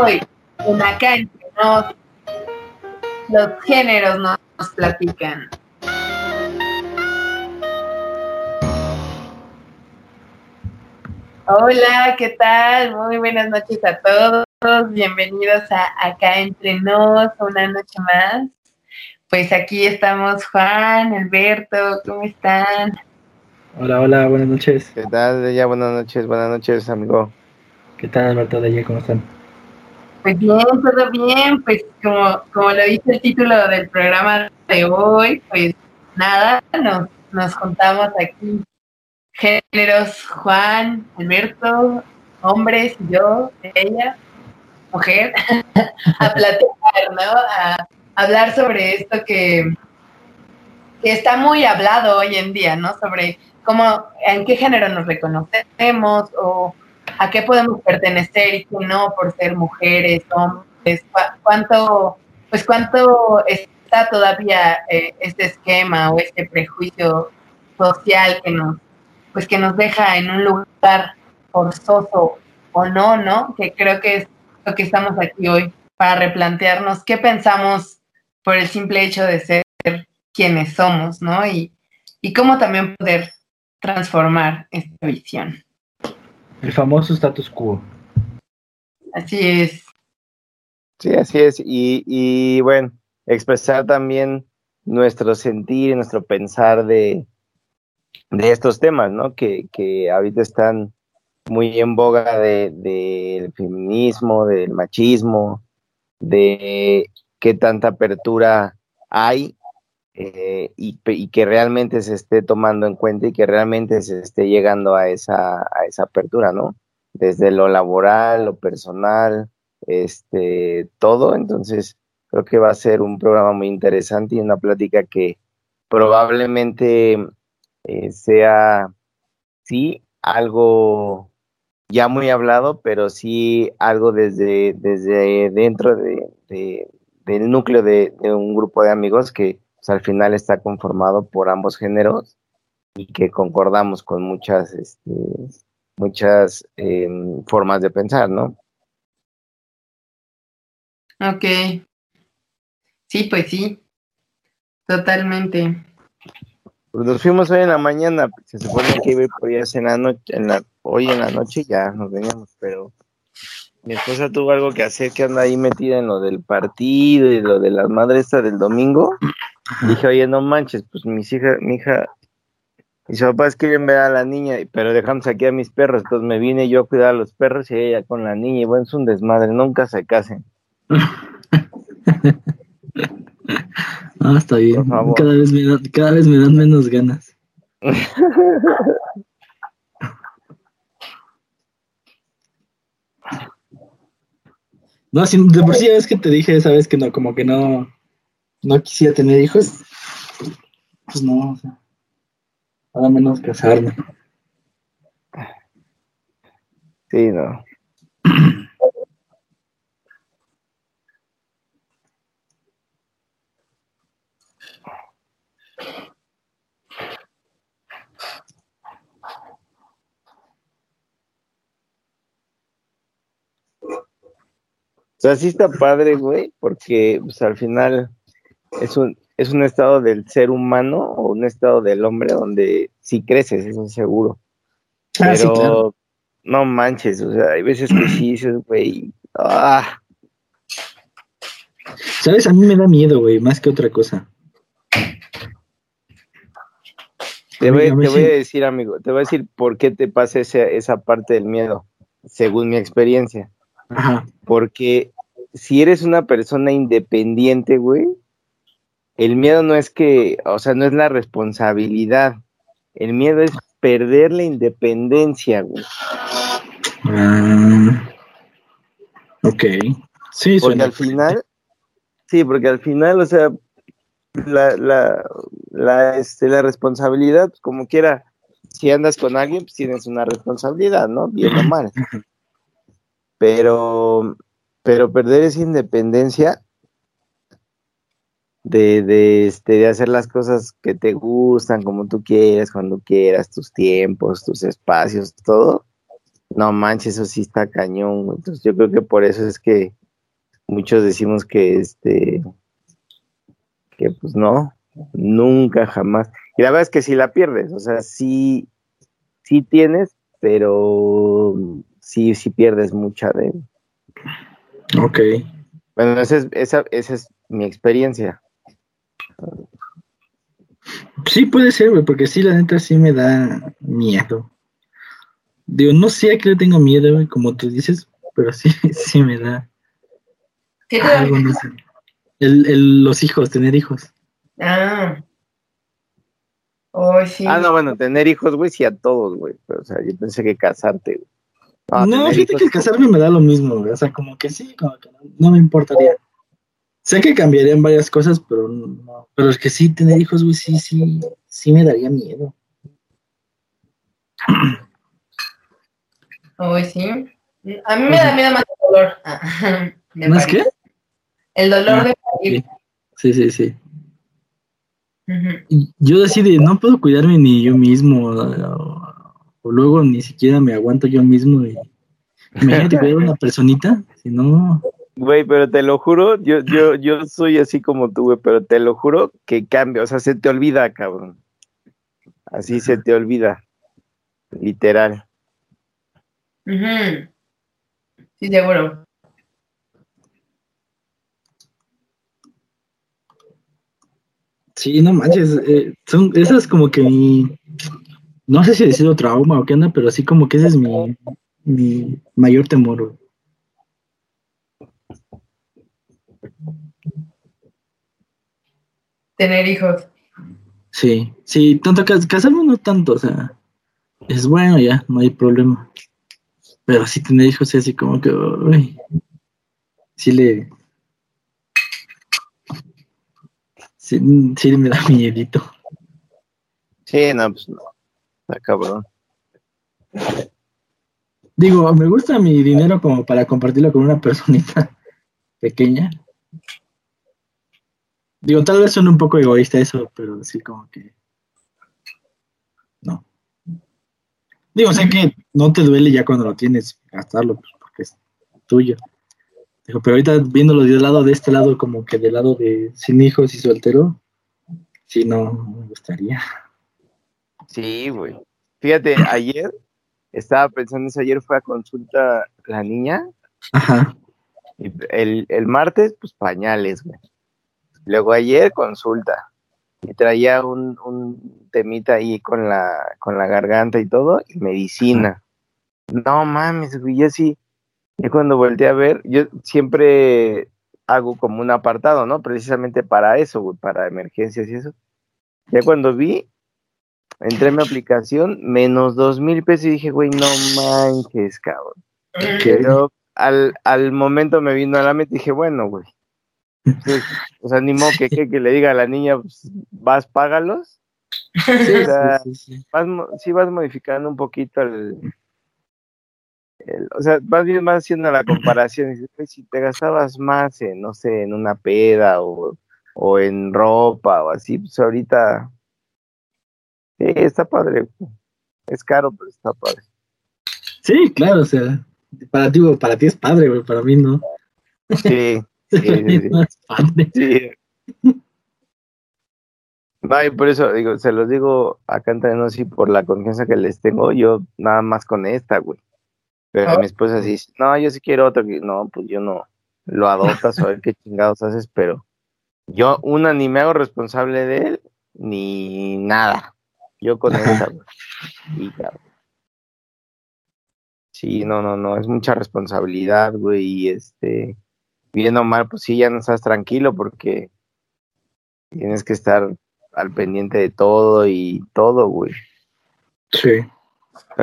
hoy en acá entre nos, los géneros nos platican. Hola, ¿qué tal? Muy buenas noches a todos. Bienvenidos a Acá Entre Nos, una noche más. Pues aquí estamos Juan, Alberto, ¿cómo están? Hola, hola, buenas noches. ¿Qué tal, ya Buenas noches, buenas noches, amigo. ¿Qué tal, Alberto, de ella? ¿Cómo están? Pues bien, todo bien. Pues como, como lo dice el título del programa de hoy, pues nada, nos, nos contamos aquí géneros, Juan, Alberto, hombres, yo, ella, mujer, a platicar, ¿no? A hablar sobre esto que, que está muy hablado hoy en día, ¿no? Sobre cómo, en qué género nos reconocemos o a qué podemos pertenecer y qué no por ser mujeres, hombres, cuánto, pues cuánto está todavía eh, este esquema o este prejuicio social que nos, pues que nos deja en un lugar forzoso o no, ¿no? Que creo que es lo que estamos aquí hoy para replantearnos qué pensamos por el simple hecho de ser quienes somos, ¿no? Y, y cómo también poder transformar esta visión. El famoso status quo. Así es. Sí, así es. Y, y bueno, expresar también nuestro sentir y nuestro pensar de, de estos temas, ¿no? Que, que ahorita están muy en boga del de, feminismo, del machismo, de qué tanta apertura hay eh, y, que realmente se esté tomando en cuenta y que realmente se esté llegando a esa, a esa apertura, ¿no? Desde lo laboral, lo personal, este, todo. Entonces, creo que va a ser un programa muy interesante y una plática que probablemente eh, sea, sí, algo ya muy hablado, pero sí algo desde, desde dentro de, del núcleo de, un grupo de amigos que pues, al final está conformado por ambos géneros y que concordamos con muchas, este, muchas em, formas de pensar, ¿no? Ok. Sí, pues sí. Totalmente. Pues nos fuimos hoy en la mañana, se supone que iba por allá en la noche, en la, hoy en la noche ya nos veníamos, pero mi esposa tuvo algo que hacer que anda ahí metida en lo del partido y lo de las madres del domingo. Dije, oye, no manches, pues mis hijas, mi hija, mis papás quieren ver a la niña, pero dejamos aquí a mis perros, entonces me vine yo a cuidar a los perros y ella con la niña, y bueno, es un desmadre, nunca se casen. Ah, está bien. Cada vez, me cada vez me dan menos ganas. no, si de por sí ya ves que te dije esa vez que no, como que no, no quisiera tener hijos, pues no, o sea, menos casarme. Sí, no. O sea, sí está padre, güey, porque pues, al final es un, es un estado del ser humano o un estado del hombre donde sí creces, eso es seguro. Ah, Pero no manches, o sea, hay veces que sí dices, güey, ah. ¿Sabes? A mí me da miedo, güey, más que otra cosa. Te voy, a decir, amigo, te voy a decir por qué te pasa esa, esa parte del miedo, según mi experiencia. Porque si eres una persona independiente, güey, el miedo no es que, o sea, no es la responsabilidad. El miedo es perder la independencia, güey. Ah, ok. Sí, porque al final, sí, porque al final, o sea, la, la, la, este, la responsabilidad, pues, como quiera, si andas con alguien, pues tienes una responsabilidad, ¿no? Bien o mal. Pero, pero perder esa independencia de, de, este, de hacer las cosas que te gustan, como tú quieras, cuando quieras, tus tiempos, tus espacios, todo, No manches, eso sí está cañón. Entonces yo creo que por eso es que muchos decimos que este, que pues no, nunca jamás. Y la verdad es que si la pierdes, o sea, sí, sí tienes, pero sí, sí pierdes mucha de... Ok. Bueno, esa es, esa, esa es mi experiencia. Sí puede ser, güey, porque sí, la neta sí me da miedo. Digo, no sé a qué le tengo miedo, güey, como tú dices, pero sí, sí me da ¿Qué te da? algo, no sé. El, el- los hijos, tener hijos. Ah. Oh, sí. Ah, no, bueno, tener hijos, güey, sí a todos, güey. Pero, o sea, yo pensé que casarte, güey. No, tener fíjate hijos, que casarme me da lo mismo, güey. O sea, como que sí, como que no, no me importaría. Sé que cambiarían varias cosas, pero no. Pero es que sí, tener hijos, güey, sí, sí, sí me daría miedo. Oh, sí. A mí me da miedo más el dolor. Ah, de ¿No es parir. qué? El dolor Ah, de parir. Sí, sí, sí. Yo decidí, no puedo cuidarme ni yo mismo, o, o luego ni siquiera me aguanto yo mismo. Y, imagínate cuidar a una personita, si no, Güey, pero te lo juro, yo, yo, yo soy así como tú, güey, pero te lo juro que cambia, o sea, se te olvida, cabrón. Así se te olvida. Literal. Ujú. Sí, seguro. sí, no manches, eh, son esas como que mi, no sé si decirlo trauma o qué onda, pero así como que ese es mi, mi mayor temor. güey. Tener hijos. Sí, sí, tanto cas- casarme no tanto, o sea, es bueno ya, no hay problema. Pero sí tener hijos sí, así como que, uy, sí le, sí, sí me da miedito. Sí, no, pues no. Está cabrón. Digo, me gusta mi dinero como para compartirlo con una personita pequeña. Digo, tal vez suene un poco egoísta eso, pero sí como que... No. Digo, sé que no te duele ya cuando lo tienes gastarlo, pues, porque es tuyo. Digo, pero ahorita viéndolo del lado de este lado, como que del lado de sin hijos y soltero, sí, no, no me gustaría. Sí, güey. Fíjate, ayer estaba pensando eso, ayer fue a consulta la niña, Ajá. y el, el martes, pues pañales, güey. Luego ayer consulta. Y traía un, un temita ahí con la, con la garganta y todo, y medicina. No mames, güey, yo sí. Yo cuando volteé a ver, yo siempre hago como un apartado, ¿no? Precisamente para eso, güey, para emergencias y eso. Ya cuando vi, entré en mi aplicación, menos dos mil pesos y dije, güey, no manches, cabrón. Pero al, al momento me vino a la mente y dije, bueno, güey. Pues, o sea, ni modo que, que, que le diga a la niña, pues, vas, págalos. Sí, O sea, sí, vas, mo- sí vas modificando un poquito el, el- o sea, más bien vas haciendo la comparación. y dices, "Güey, si te gastabas más en, no sé, en una peda o, o en ropa o así, pues ahorita, sí, está padre. Es caro, pero está padre. Sí, claro, o sea, para ti, para ti es padre, güey, para mí no. Sí, sí, sí, sí. No. Sí. Y por eso digo, se los digo acá entre nos y por la confianza que les tengo, yo nada más con esta, güey. Pero Ah. mi esposa sí dice, no, yo sí quiero otro, no, pues yo no, lo adoptas a ver qué chingados haces, pero yo una ni me hago responsable de él, ni nada. Yo con esta, güey. Y ya. Sí, no, no, no, es mucha responsabilidad, güey, y este, bien o mal, pues sí, ya no estás tranquilo porque tienes que estar al pendiente de todo y todo, güey. Sí.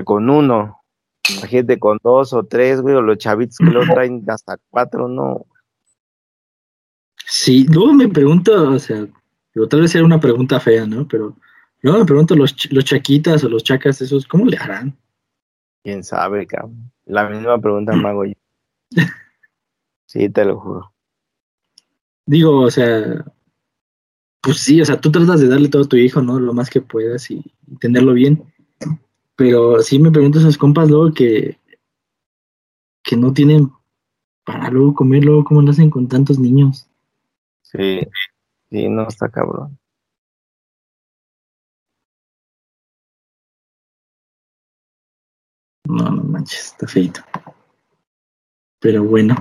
Con uno, imagínate con dos o tres, güey, o los chavitos que lo traen hasta cuatro, no. Sí, luego me pregunto, o sea, digo, tal vez sea una pregunta fea, ¿no? Pero luego me pregunto, los, los chaquitas o los chacas, esos, ¿cómo le harán? Quién sabe, cabrón. La misma pregunta me hago yo. Sí, te lo juro. Digo, o sea, pues sí, o sea, tú tratas de darle todo a tu hijo, ¿no? Lo más que puedas y, y tenerlo bien. Pero sí me pregunto a esos compas luego que que no tienen para luego comer, luego cómo lo hacen con tantos niños. Sí, sí, no está cabrón. No, no manches, está feito. Pero bueno.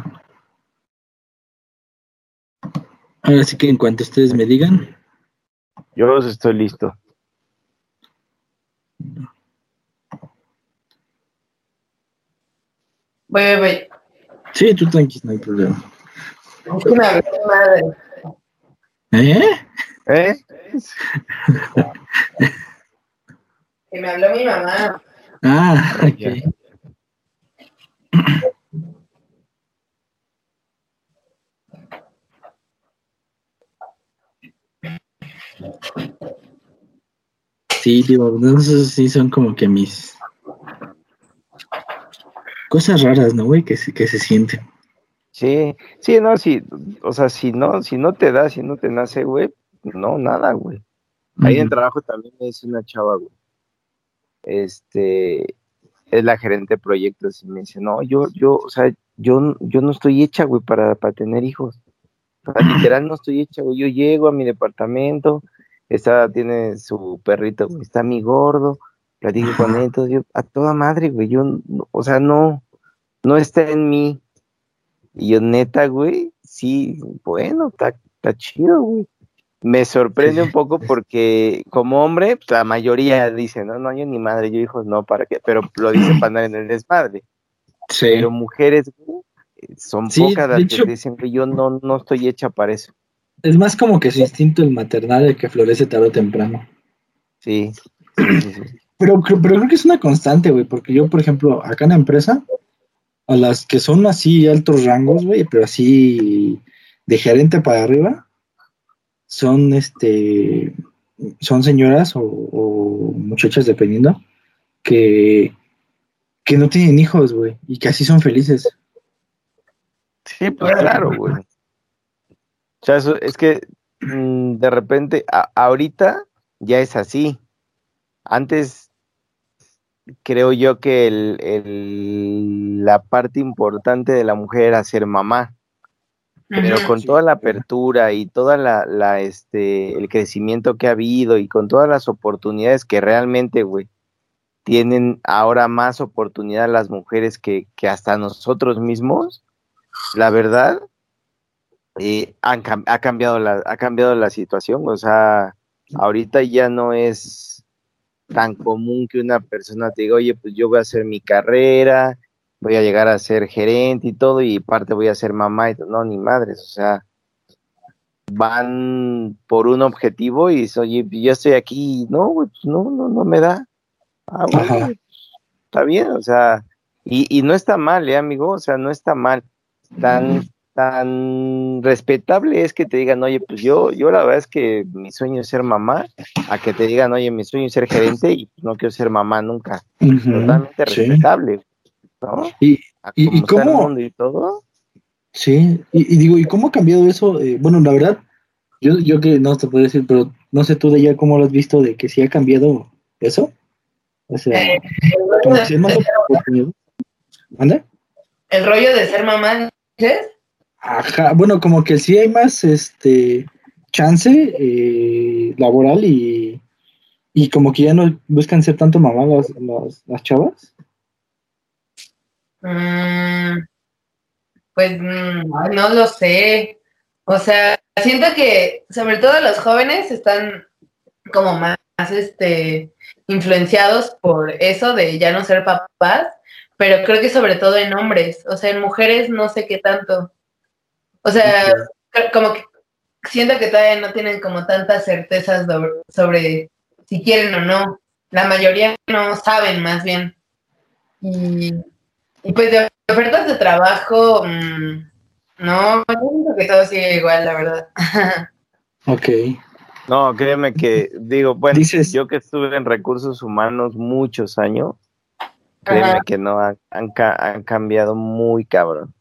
Ahora sí que en cuanto ustedes me digan. Yo estoy listo. Voy, voy. Sí, tú tranquilo, no hay problema. Es que me habló mi madre. ¿Eh? ¿Eh? Que me habló mi mamá. Ah, ok. Sí, digo, esos sí son como que mis cosas raras, ¿no, güey? Que, se- que se sienten. Sí, sí, no, sí, o sea, si no, si no te da, si no te nace, güey, no, nada, güey. Ahí en el trabajo también me dice una chava, güey. Este, es la gerente de proyectos y me dice, no, yo, yo, o sea, yo, yo no estoy hecha, güey, para, para tener hijos. Literal no estoy hecha, güey. Yo llego a mi departamento, está, tiene su perrito, güey, está mi gordo, platico con él, entonces yo, a toda madre, güey, yo, o sea, no, no está en mí. Y yo, neta, güey, sí, bueno, está, está chido, güey. Me sorprende un poco porque como hombre, pues, la mayoría dice, no, no, yo ni madre, yo hijos no, ¿para qué? Pero lo dice para andar en el desmadre. Sí. Pero mujeres, güey, son Sí, pocas las que dicen que yo no, no estoy hecha para eso. Es más como que su instinto el maternal el que florece tarde o temprano. Sí, sí, sí, sí. Pero, pero creo que es una constante, güey, porque yo, por ejemplo, acá en la empresa, a las que son así altos rangos, güey, pero así de gerente para arriba, son este, son señoras o, o muchachas, dependiendo, que, que no tienen hijos, güey, y que así son felices. Sí, pues claro, güey. O sea, eso, es que mm, de repente, a- ahorita ya es así. Antes creo yo que el, el- la parte importante de la mujer era ser mamá, pero con toda la apertura y toda la, la, este, el crecimiento que ha habido y con todas las oportunidades que realmente, güey, tienen ahora más oportunidad las mujeres que, que hasta nosotros mismos, la verdad, eh, han ha, cambiado la, ha cambiado la situación. O sea, ahorita ya no es tan común que una persona te diga, oye, pues yo voy a hacer mi carrera, voy a llegar a ser gerente y todo, y parte voy a ser mamá y todo. No, ni madres, o sea, van por un objetivo y oye, yo estoy aquí, no, pues no, no, no me da. Ah, bueno, güey, está bien, o sea, y, y no está mal, ¿eh, amigo? O sea, no está mal. Tan, tan respetable es que te digan, oye, pues yo, yo la verdad es que mi sueño es ser mamá, a que te digan, oye, mi sueño es ser gerente y no quiero ser mamá nunca. Ujú, Totalmente sí. respetable, ¿no? Y, y- cómo- mundo y todo. Sí, y, y digo, ¿y cómo ha cambiado eso? Eh, bueno, la verdad, yo, yo que no te puedo decir, pero no sé tú de ya cómo lo has visto, de que sí ha cambiado eso. O sea, Eh, el, como rollo que sí hay más de, oportunidad. ¿Anda? el rollo de ser mamá, ¿dices? Ajá, bueno, como que sí hay más este chance eh, laboral y, y como que ya no buscan ser tanto mamá las, las, chavas. Mm, pues mm, no lo sé. O sea, siento que sobre todo los jóvenes están como más, este, influenciados por eso de ya no ser papás, pero creo que sobre todo en hombres, o sea, en mujeres no sé qué tanto. O sea, como que siento que todavía no tienen como tantas certezas sobre, si quieren o no. La mayoría no saben más bien. Y, y pues de ofertas de trabajo, mm, no, yo siento que todo sigue igual, la verdad. Ok. No, créeme que, digo, bueno, Dices- yo que estuve en recursos humanos muchos años, créeme Ajá. que no, han, han ca- han cambiado muy cabrón.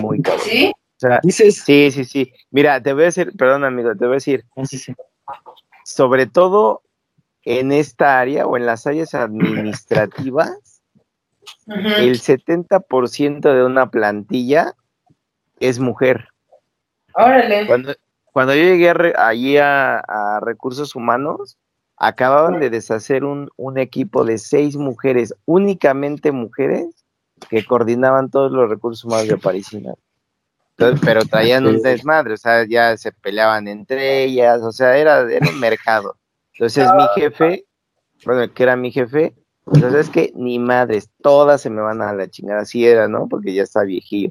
Muy cabrón. ¿Sí? O sea, Dices. sí, sí, sí. Mira, te voy a decir, perdón amigo, te voy a decir, Ah, sí, sí. sobre todo en esta área o en las áreas administrativas, el 70% de una plantilla es mujer. Órale. Cuando, cuando yo llegué allí a, recursos humanos, acababan de deshacer un, un, equipo de seis mujeres, únicamente mujeres, que coordinaban todos los recursos humanos de Parisina. pero traían un desmadre, o sea, ya se peleaban entre ellas, o sea, era, era un mercado. Entonces mi jefe, bueno, que era mi jefe, entonces es que ni madres, todas se me van a la chingada, así era, ¿no? Porque ya está viejillo.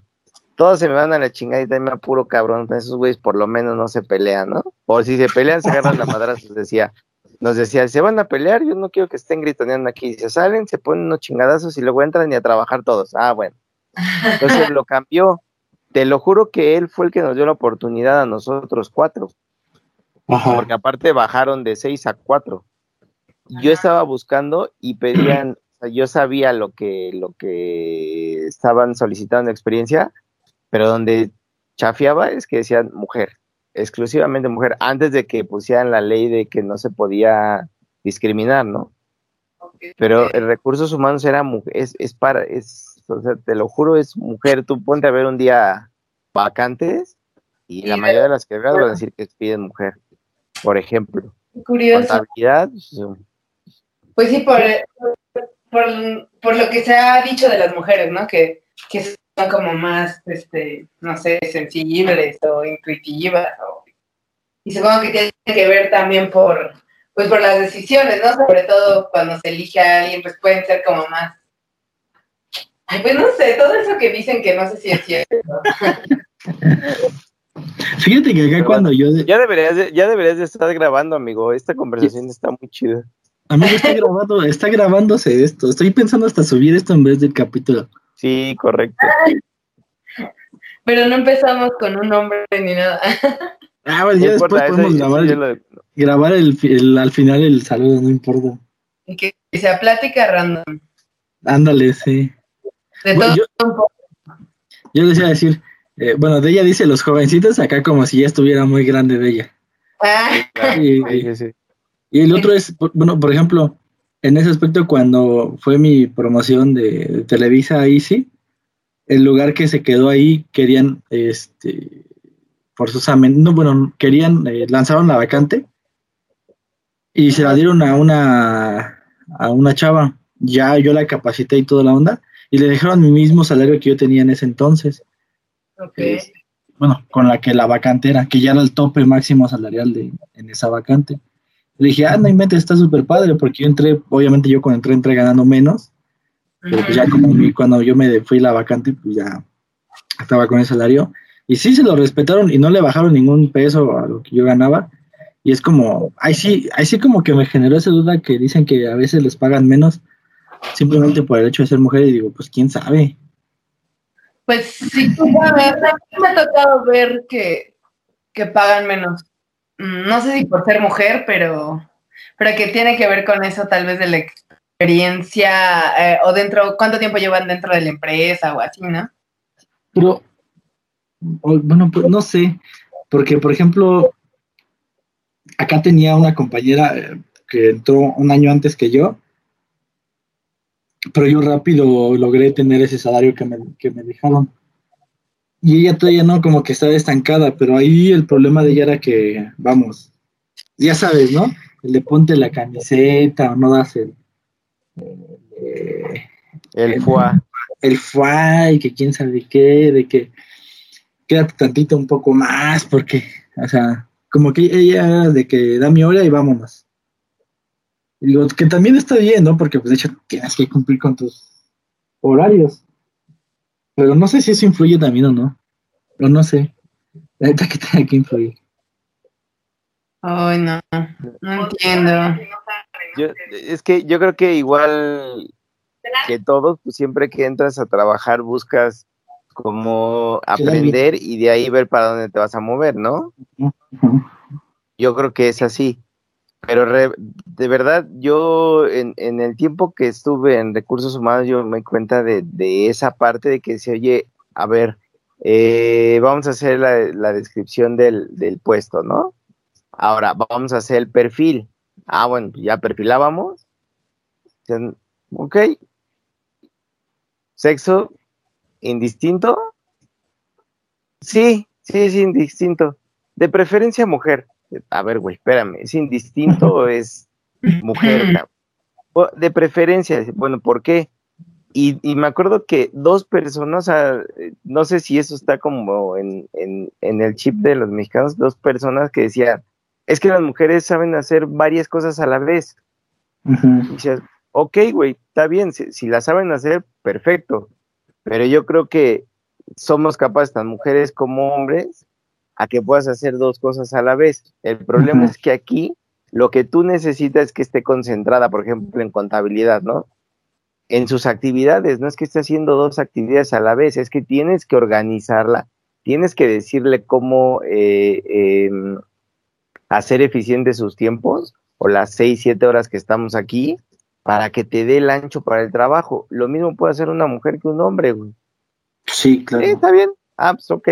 Todas se me van a la chingada y también puro cabrón, esos güeyes por lo menos no se pelean, ¿no? O si se pelean, se agarran la madraza, decía, nos decía, se van a pelear, yo no quiero que estén gritoneando aquí. Se salen, se ponen unos chingadazos y luego entran y a trabajar todos. Ah, bueno. Entonces lo cambió. Te lo juro que él fue el que nos dio la oportunidad a nosotros cuatro. Porque aparte bajaron de seis a cuatro yo estaba buscando y pedían, o sea, yo sabía lo que, lo que estaban solicitando experiencia, pero donde chafiaba es que decían mujer, exclusivamente mujer, antes de que pusieran la ley de que no se podía discriminar, ¿no? Pero el recursos humanos era mujer, es, es para, es, o sea, te lo juro, es mujer. Tú ponte a ver un día vacantes y la mayoría de las que van a decir que piden mujer, por ejemplo. Curioso. Contabilidad, pues, pues sí, por, por, lo que se ha dicho de las mujeres, ¿no? Que, son como más, este, no sé, sensibles o intuitivas. y supongo que tiene que ver también por, pues por las decisiones, ¿no? Sobre todo cuando se elige a alguien, pues pueden ser como más... Ay, pues no sé, todo eso que dicen que no sé si es cierto. Fíjate que acá cuando yo... Ya, deberías ya deberías de estar grabando, amigo. Esta conversación está muy chida. Amigo, está grabando, está grabándose esto. Estoy pensando hasta subir esto en vez del capítulo. Sí, correcto. Pero no empezamos con un nombre ni nada. Ah, bueno, ya después podemos grabar, el, grabar el, al final el saludo, no importa. Y que sea plática random. Ándale, sí. De todo yo, un poco. Yo les iba a decir, eh, bueno, de ella dice los jovencitos acá como si ya estuviera muy grande de ella. Ah. sí, sí. Y el otro es, bueno, por ejemplo, en ese aspecto, cuando fue mi promoción de Televisa Easy, el lugar que se quedó ahí querían, este, forzosamente, no, bueno, querían, eh, lanzaron la vacante y se la dieron a una, a una chava. Ya yo la capacité y toda la onda y le dejaron mi mismo salario que yo tenía en ese entonces. Okay. bueno, con la que la vacante era, que ya era el tope máximo salarial de, en esa vacante. Le dije, ah, no inventes, está súper padre, porque yo entré, obviamente yo cuando entré, entré ganando menos, pero pues ya como cuando yo me fui la vacante, pues ya estaba con el salario. Y sí se lo respetaron y no le bajaron ningún peso a lo que yo ganaba. Y es como, ahí sí, ahí sí como que me generó esa duda que dicen que a veces les pagan menos simplemente por el hecho de ser mujer y digo, pues quién sabe. Pues sí, me ha tocado ver que, que pagan menos. Mm, no sé si por ser mujer, pero, pero que tiene que ver con eso tal vez de la experiencia eh, o dentro, cuánto tiempo llevan dentro de la empresa o así, ¿no? Pero, bueno, pues no sé, porque por ejemplo, acá tenía una compañera eh, que entró un año antes que yo, pero yo rápido logré tener ese salario que me, que me dejaron y ella todavía no, como que estaba estancada, pero ahí el problema de ella era que, vamos, ya sabes, ¿no? Le ponte la camiseta o no das el... Eh, el, el fuá. El fuá y que quién sabe qué, de que quédate tantito un poco más, porque, o sea, como que ella de que da mi hora y vámonos. Y digo, que también está bien, ¿no? Porque pues de hecho tienes que cumplir con tus horarios. Pero no sé si eso influye también o no. O no sé. La neta que tiene que influir. Ay, no. No entiendo. es que yo creo que igual que todos, pues siempre que entras a trabajar buscas como aprender y de ahí ver para dónde te vas a mover, ¿no? Yo creo que es así. Pero de verdad, yo en, en, el tiempo que estuve en recursos humanos, yo me cuenta de, de esa parte de que se oye, a ver, eh, vamos a hacer la, la descripción del, del, puesto, ¿no? Ahora, vamos a hacer el perfil. Ah, bueno, ya perfilábamos. Ok. ¿Sexo indistinto? Sí, sí, es indistinto. De preferencia mujer. A ver, güey, espérame, ¿es indistinto o es mujer? De preferencia, bueno, ¿por qué? Y, y, me acuerdo que dos personas, no sé si eso está como en, en, en, el chip de los mexicanos, dos personas que decían, es que las mujeres saben hacer varias cosas a la vez. Y dices, ok, güey, está bien, si, si la saben hacer, perfecto. Pero yo creo que somos capaces, tan mujeres como hombres, a que puedas hacer dos cosas a la vez. El problema es que aquí lo que tú necesitas es que esté concentrada, por ejemplo, en contabilidad, ¿no? En sus actividades, no es que esté haciendo dos actividades a la vez, es que tienes que organizarla, tienes que decirle cómo eh, em, hacer eficientes sus tiempos o las seis, siete horas que estamos aquí para que te dé el ancho para el trabajo. Lo mismo puede hacer una mujer que un hombre, güey. Sí, claro. Sí, está bien. Ah, pues ok.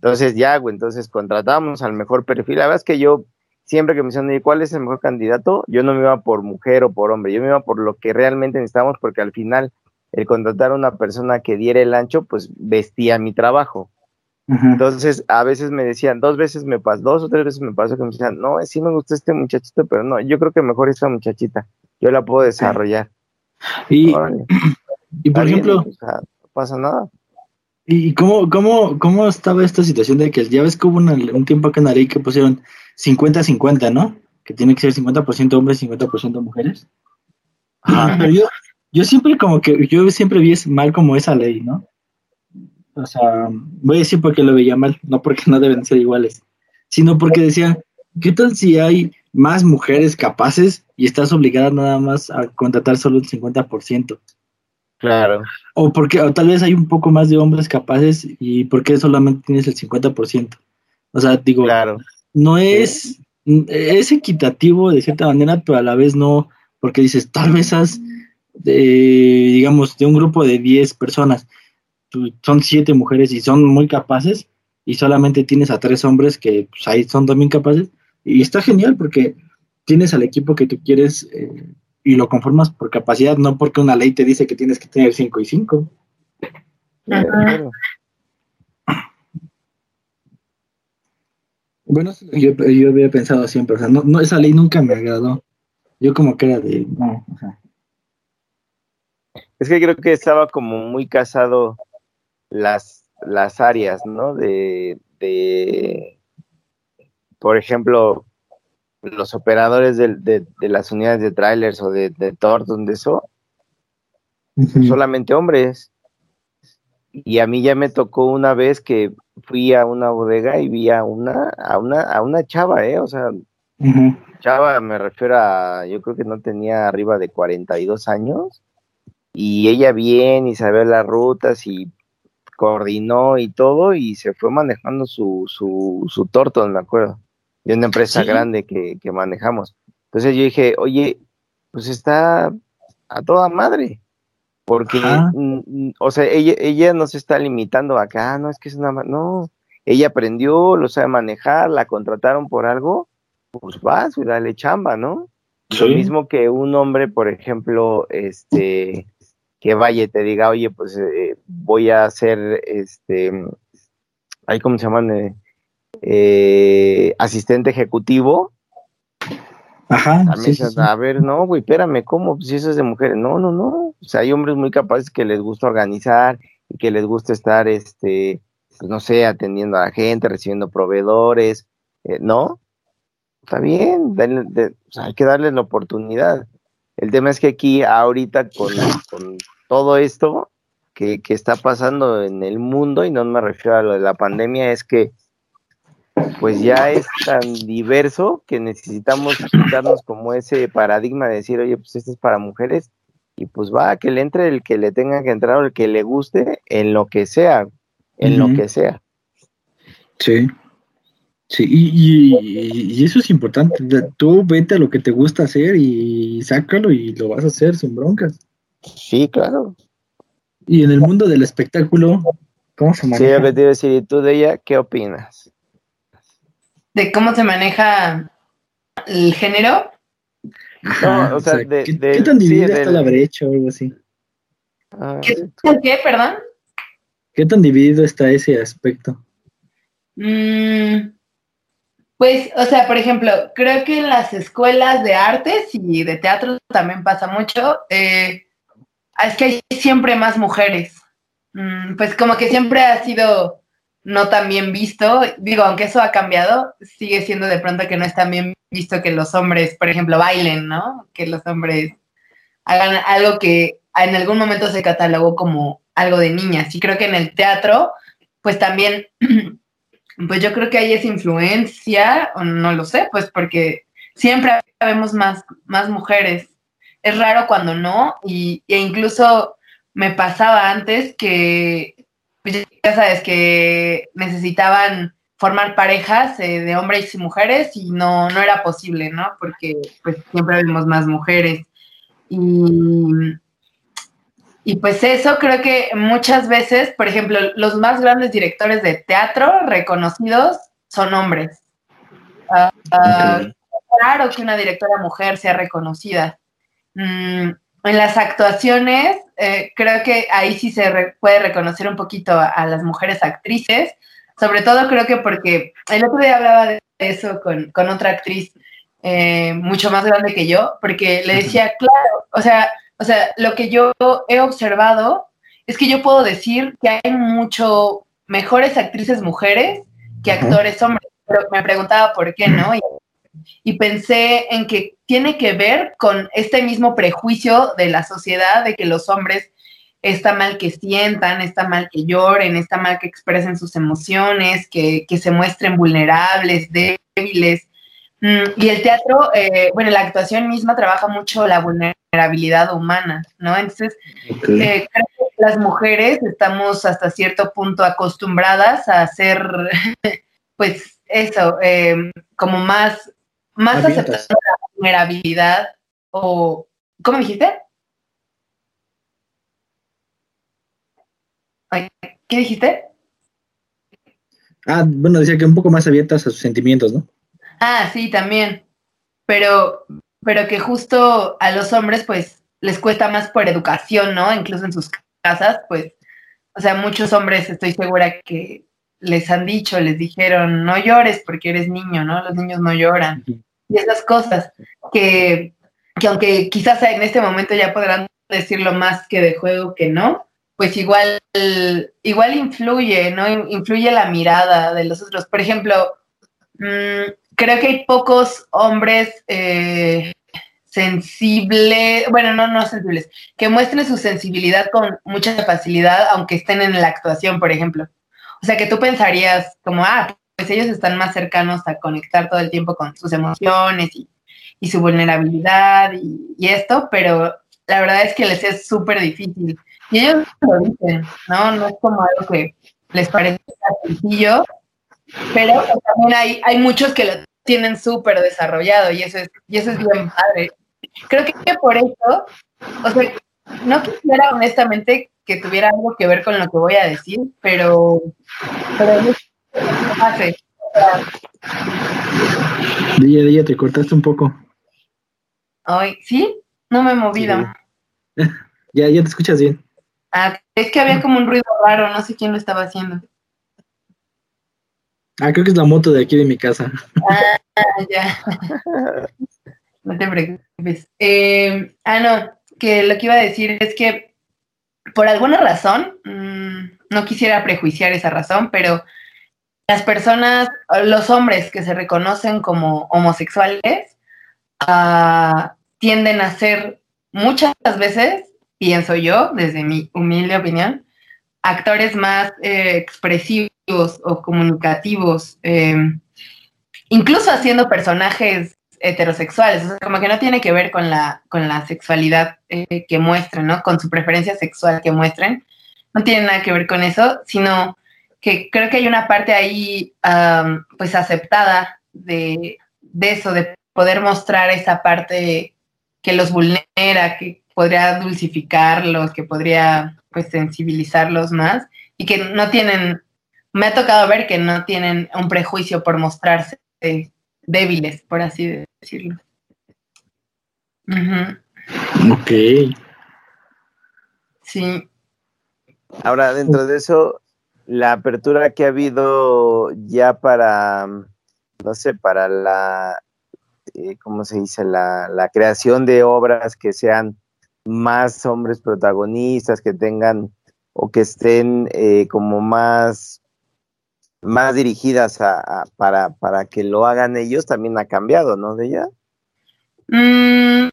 Entonces ya, güey, entonces contratamos al mejor perfil. La verdad es que yo, siempre que me dicen, ¿cuál es el mejor candidato? Yo no me iba por mujer o por hombre, yo me iba por lo que realmente necesitamos, porque al final el contratar a una persona que diera el ancho, pues vestía mi trabajo. Entonces, a veces me decían, dos veces me pasó, dos o tres veces me pasó que me decían, no, sí me gusta este muchachito, pero no, yo creo que mejor esta muchachita, yo la puedo desarrollar. Y, y por ejemplo, no pasa nada. ¿Y cómo, cómo, cómo estaba esta situación de que ya ves que hubo un tiempo acá en Arey que pusieron 50-50, ¿no? Que tiene que ser 50% hombres y 50% mujeres. Pero yo, yo siempre como que, yo siempre vi mal como esa ley, ¿no? O sea, voy a decir porque lo veía mal, no porque no deben ser iguales, sino porque decía, ¿qué tal si hay más mujeres capaces y estás obligada nada más a contratar solo el 50%? Claro. O porque o tal vez hay un poco más de hombres capaces y porque solamente tienes el 50%. O sea, digo, claro. no es, es equitativo de cierta manera, pero a la vez no, porque dices, tal vez has, de, digamos, de un grupo de 10 personas, son 7 mujeres y son muy capaces y solamente tienes a 3 hombres que pues, ahí son también capaces. Y está genial porque tienes al equipo que tú quieres eh, y lo conformas por capacidad, no porque una ley te dice que tienes que tener 5 y 5. Bueno, yo, yo, había pensado siempre, o sea, no, no, esa ley nunca me agradó. Yo como que era de, no, o sea. Es que creo que estaba como muy casado las, las áreas, ¿no? De, de, por ejemplo, los operadores de, de, las unidades de trailers o de, de donde eso, solamente hombres. Y a mí ya me tocó una vez que fui a una bodega y vi a una, a una, a una chava, ¿eh? O sea, chava me refiero a, yo creo que no tenía arriba de 42 años, y ella bien y sabía las rutas y coordinó y todo, y se fue manejando su, su, su torto, me acuerdo de una empresa grande que, manejamos. Entonces yo dije, oye, pues está a toda madre, porque, o sea, ella, ella no se está limitando acá, ah, no es que es una, no, ella aprendió, lo sabe manejar, la contrataron por algo, pues vas, y dale chamba, ¿no? Lo mismo que un hombre, por ejemplo, este, que vaya y te diga, oye, pues eh, voy a hacer, este, ahí cómo se llaman, eh, eh, asistente ejecutivo. Ajá. A ver, no, güey, espérame, ¿cómo? Si eso es de mujeres. No, no, no. O sea, hay hombres muy capaces que les gusta organizar y que les gusta estar, este, pues no sé, atendiendo a la gente, recibiendo proveedores, eh, ¿no? Está bien, hay que darles la oportunidad. El tema es que aquí, ahorita, con, con todo esto que, que, está pasando en el mundo, y no me refiero a lo de la pandemia, es que pues ya es tan diverso que necesitamos quitarnos como ese paradigma de decir, oye, pues esto es para mujeres, y pues va, que le entre el que le tenga que entrar o el que le guste en lo que sea, en lo que sea. Sí. Sí, y, y, eso es importante. Tú vete a lo que te gusta hacer y sácalo y lo vas a hacer sin broncas. Sí, claro. Y en el mundo del espectáculo, ¿cómo se maneja? Sí, yo te decir, ¿y tú de ella qué opinas? De cómo se maneja el género. No, o sea, de, ¿qué, tan dividida está la brecha o algo así? Ah, ¿Qué, ¿Qué, perdón? ¿Qué tan dividido está ese aspecto? Mm, pues, o sea, por ejemplo, creo que en las escuelas de artes y de teatro también pasa mucho. Eh, es que hay siempre más mujeres. Mm, pues como que siempre ha sido no tan bien visto. Digo, aunque eso ha cambiado, sigue siendo de pronto que no es tan bien visto que los hombres, por ejemplo, bailen, ¿no? Que los hombres hagan algo que en algún momento se catalogó como algo de niñas. Y creo que en el teatro, pues también Pues yo creo que hay esa influencia, o no lo sé, pues porque siempre vemos más, más mujeres. Es raro cuando no, y, e incluso me pasaba antes que, ya sabes, que necesitaban formar parejas eh, de hombres y mujeres y no, no era posible, ¿no? Porque pues siempre vemos más mujeres. Y, y pues eso creo que muchas veces, por ejemplo, los más grandes directores de teatro reconocidos son hombres. Ah, claro que una directora mujer sea reconocida. Mm, en las actuaciones, eh, creo que ahí sí se puede reconocer un poquito a, las mujeres actrices, sobre todo creo que porque el otro día hablaba de eso con, otra actriz eh, mucho más grande que yo, porque le decía, claro, o sea, o sea, lo que yo he observado es que yo puedo decir que hay mucho mejores actrices mujeres que actores hombres, pero me preguntaba por qué, ¿no? Y, pensé en que tiene que ver con este mismo prejuicio de la sociedad de que los hombres está mal que sientan, está mal que lloren, está mal que expresen sus emociones, que, que se muestren vulnerables, débiles. Mm, y el teatro, eh, bueno, la actuación misma trabaja mucho la vulnerabilidad humana, ¿no? Entonces, eh, creo que las mujeres estamos hasta cierto punto acostumbradas a hacer, pues eso, em, como más, más aceptando la vulnerabilidad o, ¿cómo dijiste? ¿Qué dijiste? Ah, bueno, decía que un poco más abiertas a sus sentimientos, ¿no? Ah, sí, también. Pero, pero que justo a los hombres, pues, les cuesta más por educación, ¿no? Incluso en sus casas, pues, o sea, muchos hombres estoy segura que les han dicho, les dijeron, no llores porque eres niño, ¿no? Los niños no lloran. Y esas cosas que, que aunque quizás en este momento ya podrán decirlo más que de juego que no, pues igual, igual influye, ¿no? Influye la mirada de los otros. Por ejemplo, mmm, creo que hay pocos hombres eh, sensibles, bueno, no, no sensibles, que muestren su sensibilidad con mucha facilidad, aunque estén en la actuación, por ejemplo. O sea, que tú pensarías como, ah, pues ellos están más cercanos a conectar todo el tiempo con sus emociones y, su vulnerabilidad y, esto, pero la verdad es que les es súper difícil. Y ellos lo dicen, ¿no? No es como algo que les parece sencillo, pero también hay, hay muchos que lo tienen súper desarrollado y eso es, y eso es bien padre. Creo que por eso, o sea, no quisiera honestamente que tuviera algo que ver con lo que voy a decir, pero, pero hace. Día, día, te cortaste un poco. Ay, ¿sí? No me he movido. ya, ya te escuchas bien. Ah, es que había como un ruido raro, no sé quién lo estaba haciendo. Ah, creo que es la moto de aquí de mi casa. Ah, ya. No te preocupes. Eh, ah, no, que lo que iba a decir es que por alguna razón, mm, no quisiera prejuiciar esa razón, pero las personas, los hombres que se reconocen como homosexuales, ah, tienden a ser muchas veces, pienso yo, desde mi humilde opinión, actores más eh, expresivos o comunicativos, eh, incluso haciendo personajes heterosexuales, como que no tiene que ver con la, con la sexualidad eh, que muestren, ¿no? Con su preferencia sexual que muestren, no tiene nada que ver con eso, sino que creo que hay una parte ahí, pues, aceptada de, de eso, de poder mostrar esa parte que los vulnera, que podría dulcificarlos, que podría, pues, sensibilizarlos más y que no tienen me ha tocado ver que no tienen un prejuicio por mostrarse débiles, por así decirlo. Ok. Sí. Ahora, dentro de eso, la apertura que ha habido ya para, no sé, para la, eh, ¿cómo se dice? La, la creación de obras que sean más hombres protagonistas, que tengan o que estén eh, como más, más dirigidas a, para, para que lo hagan ellos, también ha cambiado, ¿no? De ella. Mm,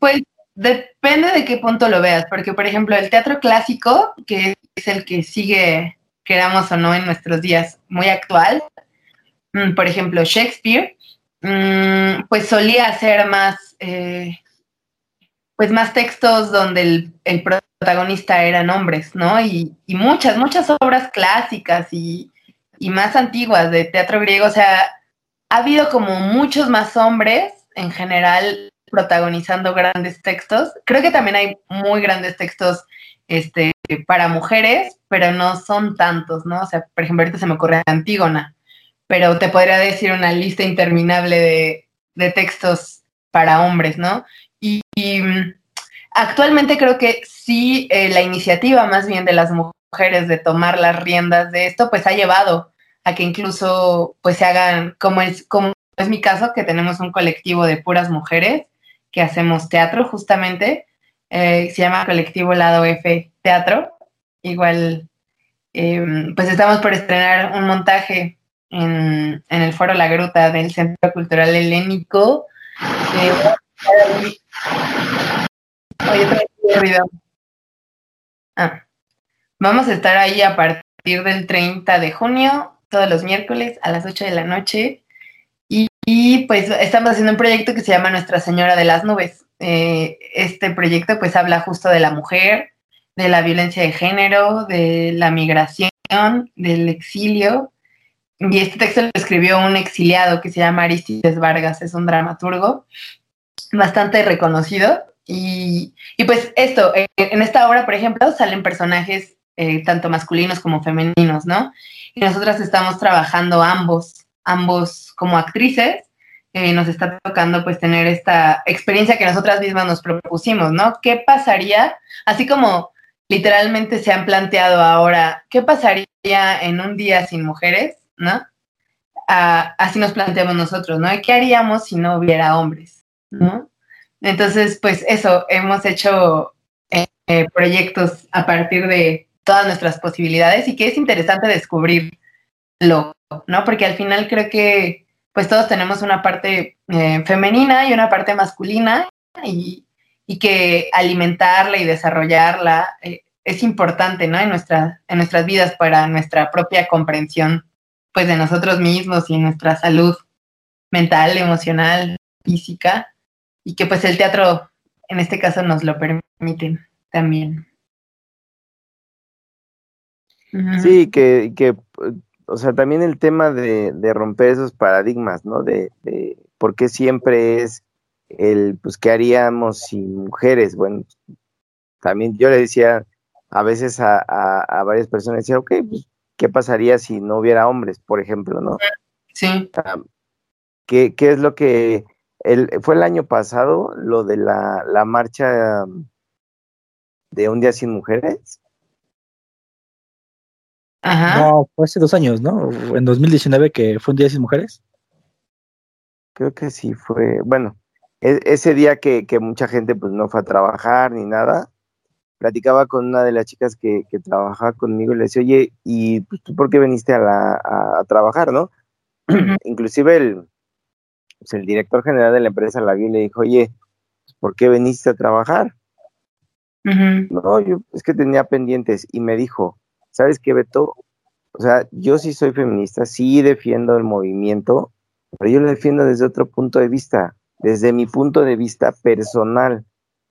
pues depende de qué punto lo veas, porque por ejemplo el teatro clásico, que es el que sigue, queramos o no, en nuestros días muy actual, mm, por ejemplo Shakespeare, mm, pues solía hacer más, eh, pues más textos donde el, protagonista eran hombres, ¿no? Y, y muchas, muchas obras clásicas y, y, más antiguas de teatro griego, o sea, ha habido como muchos más hombres en general protagonizando grandes textos. Creo que también hay muy grandes textos este, para mujeres, pero no son tantos, ¿no? O sea, por ejemplo, ahorita se me ocurre Antígona, pero te podría decir una lista interminable de, de textos para hombres, ¿no? Y, mm, actualmente creo que sí, eh, la iniciativa más bien de las mujeres de tomar las riendas de esto, pues ha llevado a que incluso pues se hagan, como es, como es mi caso, que tenemos un colectivo de puras mujeres que hacemos teatro justamente, eh, se llama Colectivo Lado F Teatro, igual em, pues estamos por estrenar un montaje en, en, el Foro La Gruta del Centro Cultural Helénico. Ah. Vamos a estar ahí a partir del 30 de junio, todos los miércoles a las 8 de la noche. Y, pues estamos haciendo un proyecto que se llama Nuestra Señora de las Nubes. Eh, este proyecto pues habla justo de la mujer, de la violencia de género, de la migración, del exilio. Y este texto lo escribió un exiliado que se llama Aristides Vargas, es un dramaturgo bastante reconocido y, pues esto, eh, en esta obra, por ejemplo, salen personajes eh, tanto masculinos como femeninos, ¿no? Y nosotras estamos trabajando ambos, ambos como actrices. Eh, nos está tocando pues tener esta experiencia que nosotras mismas nos propusimos, ¿no? ¿Qué pasaría, así como literalmente se han planteado ahora, qué pasaría en un día sin mujeres, ¿no? Así nos planteamos nosotros, ¿no? ¿Qué haríamos si no hubiera hombres, ¿no? Entonces, pues eso, hemos hecho eh, eh, proyectos a partir de todas nuestras posibilidades y que es interesante descubrirlo, ¿no? Porque al final creo que pues todos tenemos una parte eh, femenina y una parte masculina y, y, que alimentarla y desarrollarla eh, es importante, ¿no? En, nuestra, en nuestras vidas para nuestra propia comprensión, pues de nosotros mismos y nuestra salud mental, emocional, física y que pues el teatro en este caso nos lo permite también. Sí, que, que, o sea, también el tema de, de romper esos paradigmas, ¿no? De, de, por qué siempre es el, pues, ¿qué haríamos sin mujeres? Bueno, también yo le decía a veces a, a, varias personas, decía, ok, pues, ¿qué pasaría si no hubiera hombres, por ejemplo, no? Sí. ¿qué, ¿Qué es lo que el, fue el año pasado lo de la, la marcha de Un Día Sin Mujeres. Ajá. No, fue hace dos años, ¿no? En 2019 que fue Un Día Sin Mujeres. Creo que sí fue, bueno, e, ese día que, que, mucha gente pues no fue a trabajar ni nada, platicaba con una de las chicas que, que trabajaba conmigo y le decía, oye, ¿y pues, tú por qué viniste a, la, a, a trabajar, no? Inclusive el, pues el director general de la empresa la vio y le dijo, oye, ¿por qué veniste a trabajar? No, yo es que tenía pendientes y me dijo, ¿sabes qué, Beto? O sea, yo sí soy feminista, sí defiendo el movimiento, pero yo lo defiendo desde otro punto de vista, desde mi punto de vista personal.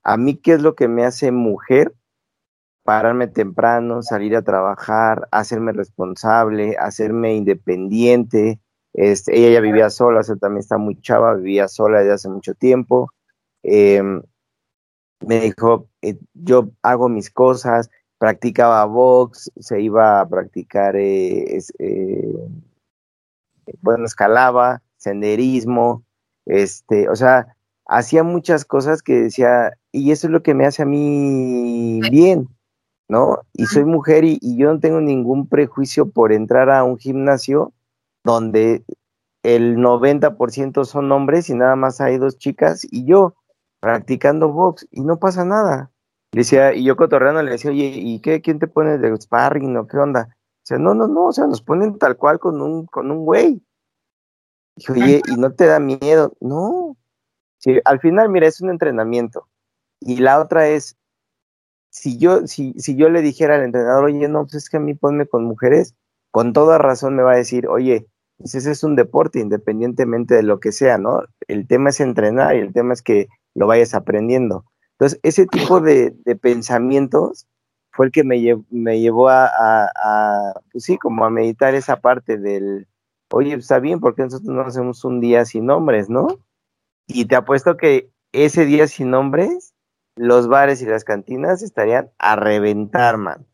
A mí, ¿qué es lo que me hace mujer? Pararme temprano, salir a trabajar, hacerme responsable, hacerme independiente, este, ella ya vivía sola, o también está muy chava, vivía sola desde hace mucho tiempo. Em, me dijo, eh, yo hago mis cosas, practicaba box, se iba a practicar, eh, eh, bueno, escalaba, senderismo, este, o sea, hacía muchas cosas que decía, y eso es lo que me hace a mí bien. ¿no? Y soy mujer y, y yo no tengo ningún prejuicio por entrar a un gimnasio donde el 90% son hombres y nada más hay dos chicas y yo practicando box y no pasa nada. Le decía, y yo cotorreando le decía, oye, ¿y qué? ¿Quién te pone de sparring o qué onda? O sea, no, no, no, o sea, nos ponen tal cual con un, con un güey. Dije, oye, ¿y no te da miedo? No. Sí, al final, mira, es un entrenamiento. Y la otra es, si yo, si, si yo le dijera al entrenador, oye, no, pues es que a mí ponme con mujeres, con toda razón me va a decir, oye, pues ese es un deporte independientemente de lo que sea, ¿no? El tema es entrenar y el tema es que lo vayas aprendiendo. Entonces, ese tipo de, de pensamientos fue el que me, me llevó a, a, a, pues sí, como a meditar esa parte del, oye, pues está bien, porque nosotros no hacemos un día sin nombres, ¿no? Y te apuesto que ese día sin nombres, los bares y las cantinas estarían a reventar, man.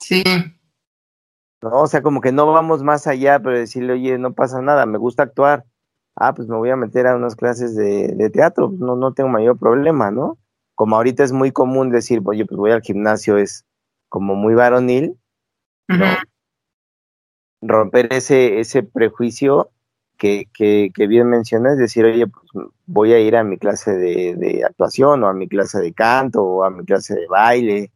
Sí. ¿No? O sea, como que no vamos más allá, pero decirle, oye, no pasa nada, me gusta actuar. Ah, pues me voy a meter a unas clases de, de teatro, no, no tengo mayor problema, ¿no? Como ahorita es muy común decir, oye, pues voy al gimnasio, es como muy varonil, ¿no? Romper ese, ese prejuicio que, que, que bien mencionas, decir, oye, pues voy a ir a mi clase de, de actuación o a mi clase de canto o a mi clase de baile,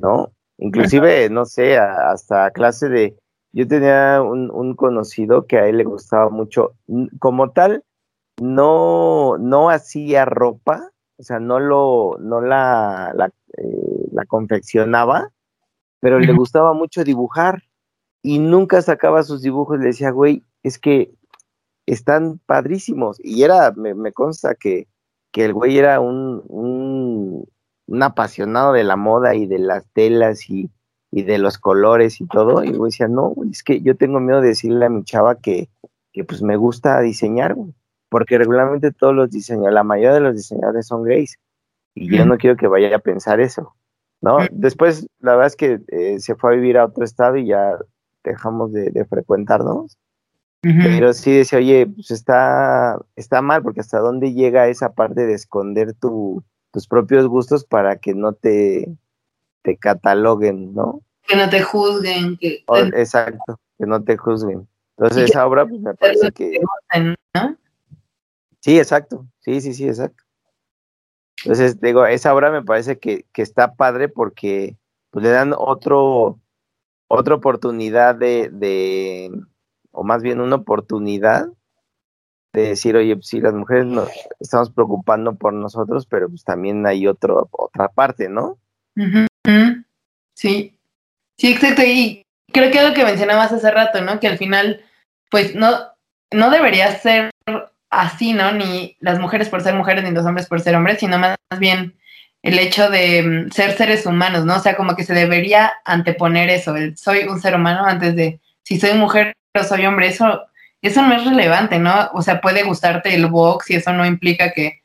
¿no? Inclusive, no sé, a- hasta clase de... Yo tenía un, un conocido que a él le gustaba mucho, como tal, no, no hacía ropa, o sea, no lo, no la, la, eh, la confeccionaba, pero le gustaba mucho dibujar y nunca sacaba sus dibujos. Le decía, güey, es que están padrísimos. Y era, me, me consta que, que el güey era un, un, un apasionado de la moda y de las telas y, y de los colores y todo. Y el güey decía, no, güey, es que yo tengo miedo de decirle a mi chava que, que pues me gusta diseñar, güey. Porque regularmente todos los diseñadores, la mayoría de los diseñadores son gays. Y yo no quiero que vaya a pensar eso. ¿no? Después, la verdad es que eh, se fue a vivir a otro estado y ya dejamos de, de frecuentarnos. Pero sí decía, oye, pues está, está mal, porque hasta dónde llega esa parte de esconder tu, tus propios gustos para que no te, te cataloguen, ¿no? Que no te juzguen, que O- exacto, que no te juzguen. Entonces esa obra, pues me parece que... te gusten, ¿no? Sí, exacto, sí, sí, sí, exacto. Entonces, digo, esa obra me parece que, que está padre porque pues, le dan otro, otra oportunidad de, de, o más bien una oportunidad de decir, oye, pues sí, las mujeres nos estamos preocupando por nosotros, pero pues también hay otro, otra parte, ¿no? Sí, sí, exacto. Y creo que lo que mencionabas hace rato, ¿no? Que al final, pues no, no debería ser así, ¿no? Ni las mujeres por ser mujeres, ni los hombres por ser hombres, sino más bien el hecho de mm, ser seres humanos, ¿no? O sea, como que se debería anteponer eso, el soy un ser humano antes de si soy mujer o soy hombre, eso, eso no es relevante, ¿no? O sea, puede gustarte el box y eso no implica que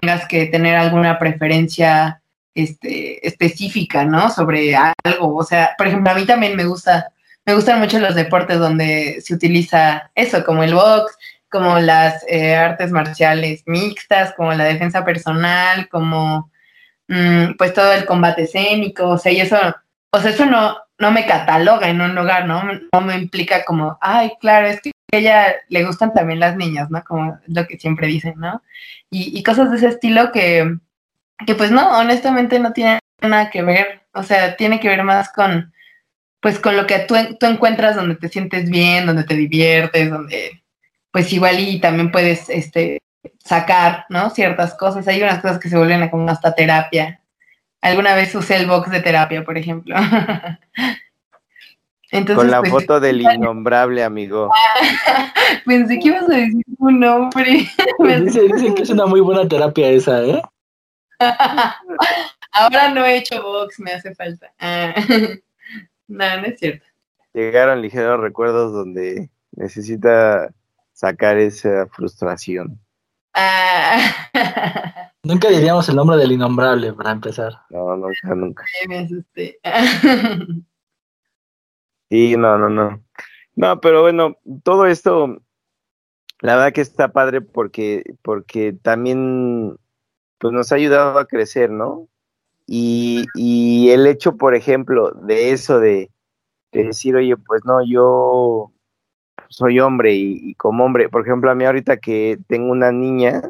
tengas que tener alguna preferencia este, específica, ¿no? Sobre algo. O sea, por ejemplo, a mí también me gusta, me gustan mucho los deportes donde se utiliza eso, como el box, como las eh, artes marciales mixtas, como la defensa personal, como pues todo el combate escénico, o sea, y eso, o sea, eso no, no me cataloga en un lugar, ¿no? No me implica como, ay, claro, es que a ella le gustan también las niñas, ¿no? Como lo que siempre dicen, ¿no? Y, y cosas de ese estilo que, que pues no, honestamente no tiene nada que ver, o sea, tiene que ver más con, pues con lo que tú, tú encuentras donde te sientes bien, donde te diviertes, donde pues igual y también puedes este, sacar, ¿no? Ciertas cosas. Hay unas cosas que se vuelven como hasta terapia. Alguna vez usé el box de terapia, por ejemplo. Entonces, Con la pues, foto del innombrable, amigo. Pensé que ibas a decir un nombre. Dice, dice que es una muy buena terapia esa, ¿eh? Ahora no he hecho box, me hace falta. no, no es cierto. Llegaron ligeros recuerdos donde necesita sacar esa frustración. Ah. Nunca diríamos el nombre del innombrable para empezar. No, nunca, nunca. Me asusté. Sí, no, no, no. No, pero bueno, todo esto, la verdad que está padre porque, porque también pues nos ha ayudado a crecer, ¿no? y, y, el hecho, por ejemplo, de eso de, decir, oye, pues no, yo soy hombre y, como hombre, por ejemplo, a mí ahorita que tengo una niña,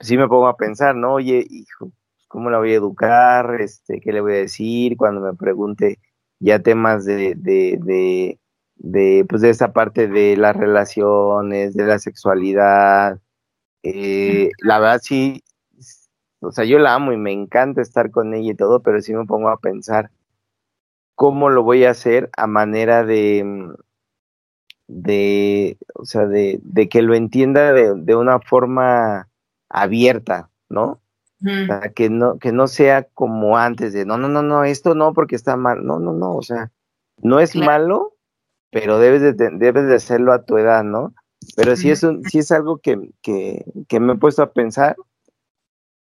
sí me pongo a pensar, ¿no? Oye, hijo, ¿cómo la voy a educar? Este, ¿Qué le voy a decir cuando me pregunte ya temas de, de, de, pues de esa parte de las relaciones, de la sexualidad? Eh, la verdad sí, o sea, yo la amo y me encanta estar con ella y todo, pero sí me pongo a pensar cómo lo voy a hacer a manera de, de o sea, de, de que lo entienda de, de, una forma abierta, ¿no? O sea, que no, que no sea como antes de, no, no, no, no, esto no porque está mal, no, no, no, o sea, no es malo, pero debes de, debes de hacerlo a tu edad, ¿no? Pero sí es, un, sí es algo que, que, que me he puesto a pensar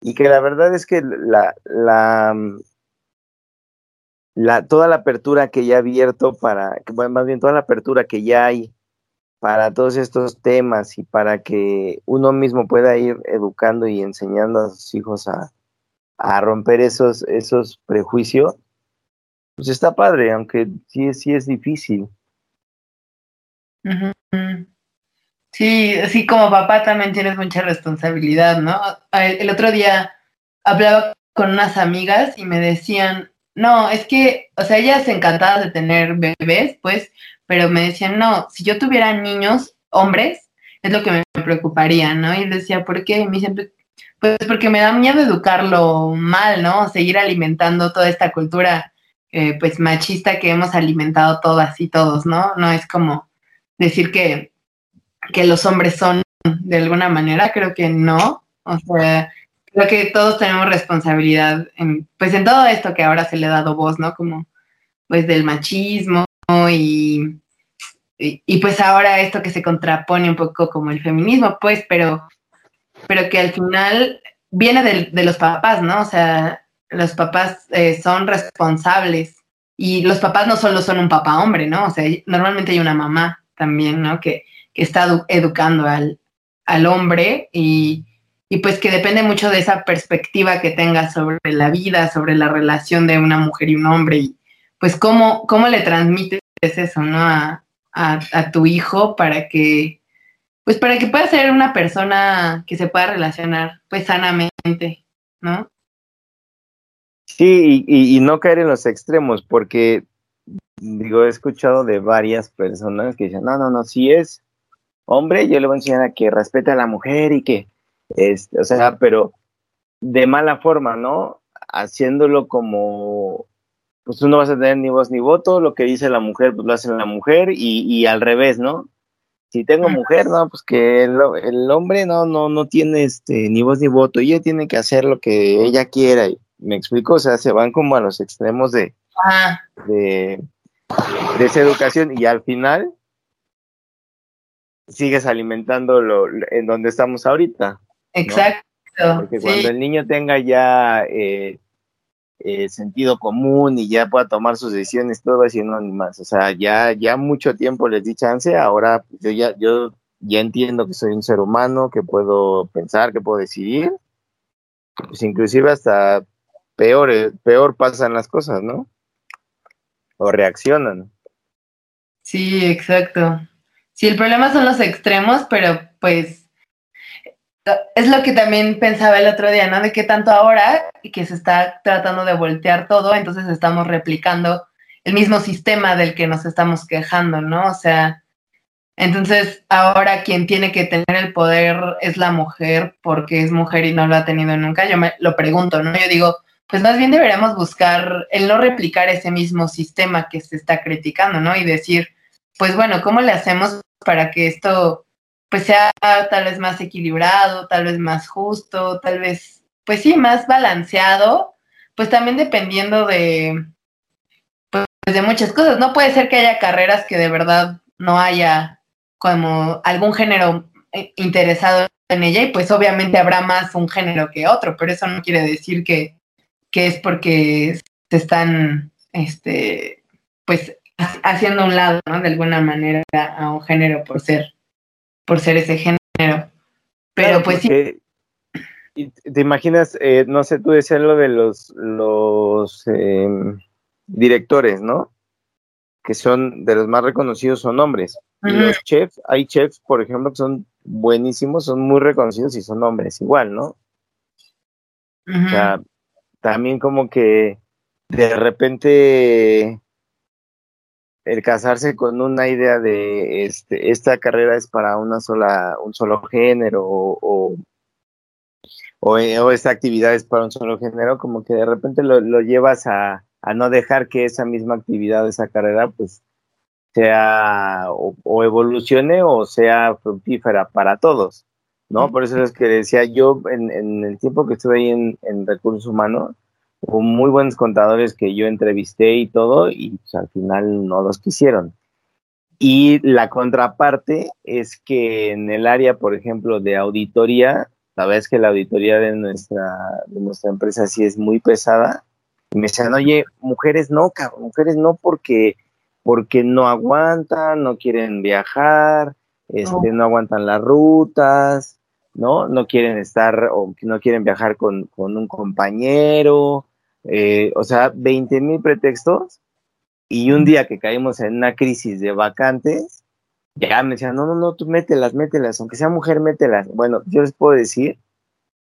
y que la verdad es que la, la, la, toda la apertura que ya ha abierto para, bueno, más bien toda la apertura que ya hay para todos estos temas y para que uno mismo pueda ir educando y enseñando a sus hijos a, a romper esos, esos prejuicios, pues está padre, aunque sí, sí es difícil. Sí, así como papá también tienes mucha responsabilidad, ¿no? El otro día hablaba con unas amigas y me decían, no, es que, o sea, ellas encantadas de tener bebés, pues, pero me decían, no, si yo tuviera niños, hombres, es lo que me preocuparía, ¿no? Y decía, ¿por qué? Me dicen, pues porque me da miedo educarlo mal, ¿no? Seguir alimentando toda esta cultura, eh, pues, machista que hemos alimentado todas y todos, ¿no? No es como decir que que los hombres son de alguna manera, creo que no. O sea, creo que todos tenemos responsabilidad en, pues en todo esto que ahora se le ha dado voz, ¿no? Como pues del machismo y, y, pues ahora esto que se contrapone un poco como el feminismo, pues, pero, pero que al final viene de, los papás, ¿no? O sea, los papás eh, son responsables y los papás no solo son un papá hombre, ¿no? O sea, normalmente hay una mamá también, ¿no? Que, que está educando al, al hombre y, y, pues que depende mucho de esa perspectiva que tenga sobre la vida, sobre la relación de una mujer y un hombre y pues cómo, cómo le transmites eso, ¿no? A, a, tu hijo para que, pues para que pueda ser una persona que se pueda relacionar pues sanamente, ¿no? Sí, y, y, no caer en los extremos, porque digo, he escuchado de varias personas que dicen, no, no, no, si es hombre, yo le voy a enseñar a que respete a la mujer y que, este, o sea, pero de mala forma, ¿no? Haciéndolo como, pues tú no vas a tener ni voz ni voto, lo que dice la mujer, pues lo hace la mujer y, y al revés, ¿no? Si tengo mujer, no, pues que el, el, hombre no, no, no tiene este, ni voz ni voto, ella tiene que hacer lo que ella quiera. Y me explico, o sea, se van como a los extremos de, de, de esa educación y al final sigues alimentando lo, en donde estamos ahorita. Exacto. Porque cuando el niño tenga ya eh, eh, sentido común y ya pueda tomar sus decisiones, todo va ni más. O sea, ya, ya mucho tiempo les di chance, ahora yo ya, yo ya entiendo que soy un ser humano, que puedo pensar, que puedo decidir. Pues inclusive hasta peor, eh, peor pasan las cosas, ¿no? O reaccionan. Sí, exacto. Sí, el problema son los extremos, pero pues es lo que también pensaba el otro día, ¿no? De que tanto ahora y que se está tratando de voltear todo, entonces estamos replicando el mismo sistema del que nos estamos quejando, ¿no? O sea, entonces ahora quien tiene que tener el poder es la mujer porque es mujer y no lo ha tenido nunca. Yo me lo pregunto, ¿no? Yo digo, pues más bien deberíamos buscar el no replicar ese mismo sistema que se está criticando, ¿no? Y decir, pues bueno, ¿cómo le hacemos para que esto pues sea tal vez más equilibrado, tal vez más justo, tal vez, pues sí, más balanceado, pues también dependiendo de, pues, de muchas cosas. No puede ser que haya carreras que de verdad no haya como algún género eh, interesado en ella y pues obviamente habrá más un género que otro, pero eso no quiere decir que, que es porque se están, este, pues haciendo un lado, ¿no? De alguna manera a un género por ser, por ser ese género. Pero pues sí. ¿Te imaginas, eh, no sé, tú decías lo de los, los em, directores, ¿no? Que son de los más reconocidos, son hombres. Y los chefs, hay chefs, por ejemplo, que son buenísimos, son muy reconocidos y son hombres igual, ¿no? O sea, también como que de repente el casarse con una idea de este, esta carrera es para una sola, un solo género o, o, esta actividad es para un solo género, como que de repente lo, llevas a, a, no dejar que esa misma actividad, esa carrera, pues sea o, evolucione o sea fructífera para todos, ¿no? Por eso es que decía yo en, en el tiempo que estuve ahí en, en recursos humanos, hubo muy buenos contadores que yo entrevisté y todo, y pues, al final no los quisieron. Y la contraparte es que en el área, por ejemplo, de auditoría, sabes que la auditoría de nuestra, de nuestra empresa sí es muy pesada. Y me decían, oye, mujeres no, cabrón, mujeres no porque, porque no aguantan, no quieren viajar, este, no. aguantan las rutas, ¿no? No quieren estar o no quieren viajar con, con un compañero, eh, o sea, 20 mil pretextos y un día que caímos en una crisis de vacantes, ya me decían, no, no, no, tú mételas, mételas, aunque sea mujer, mételas. Bueno, yo les puedo decir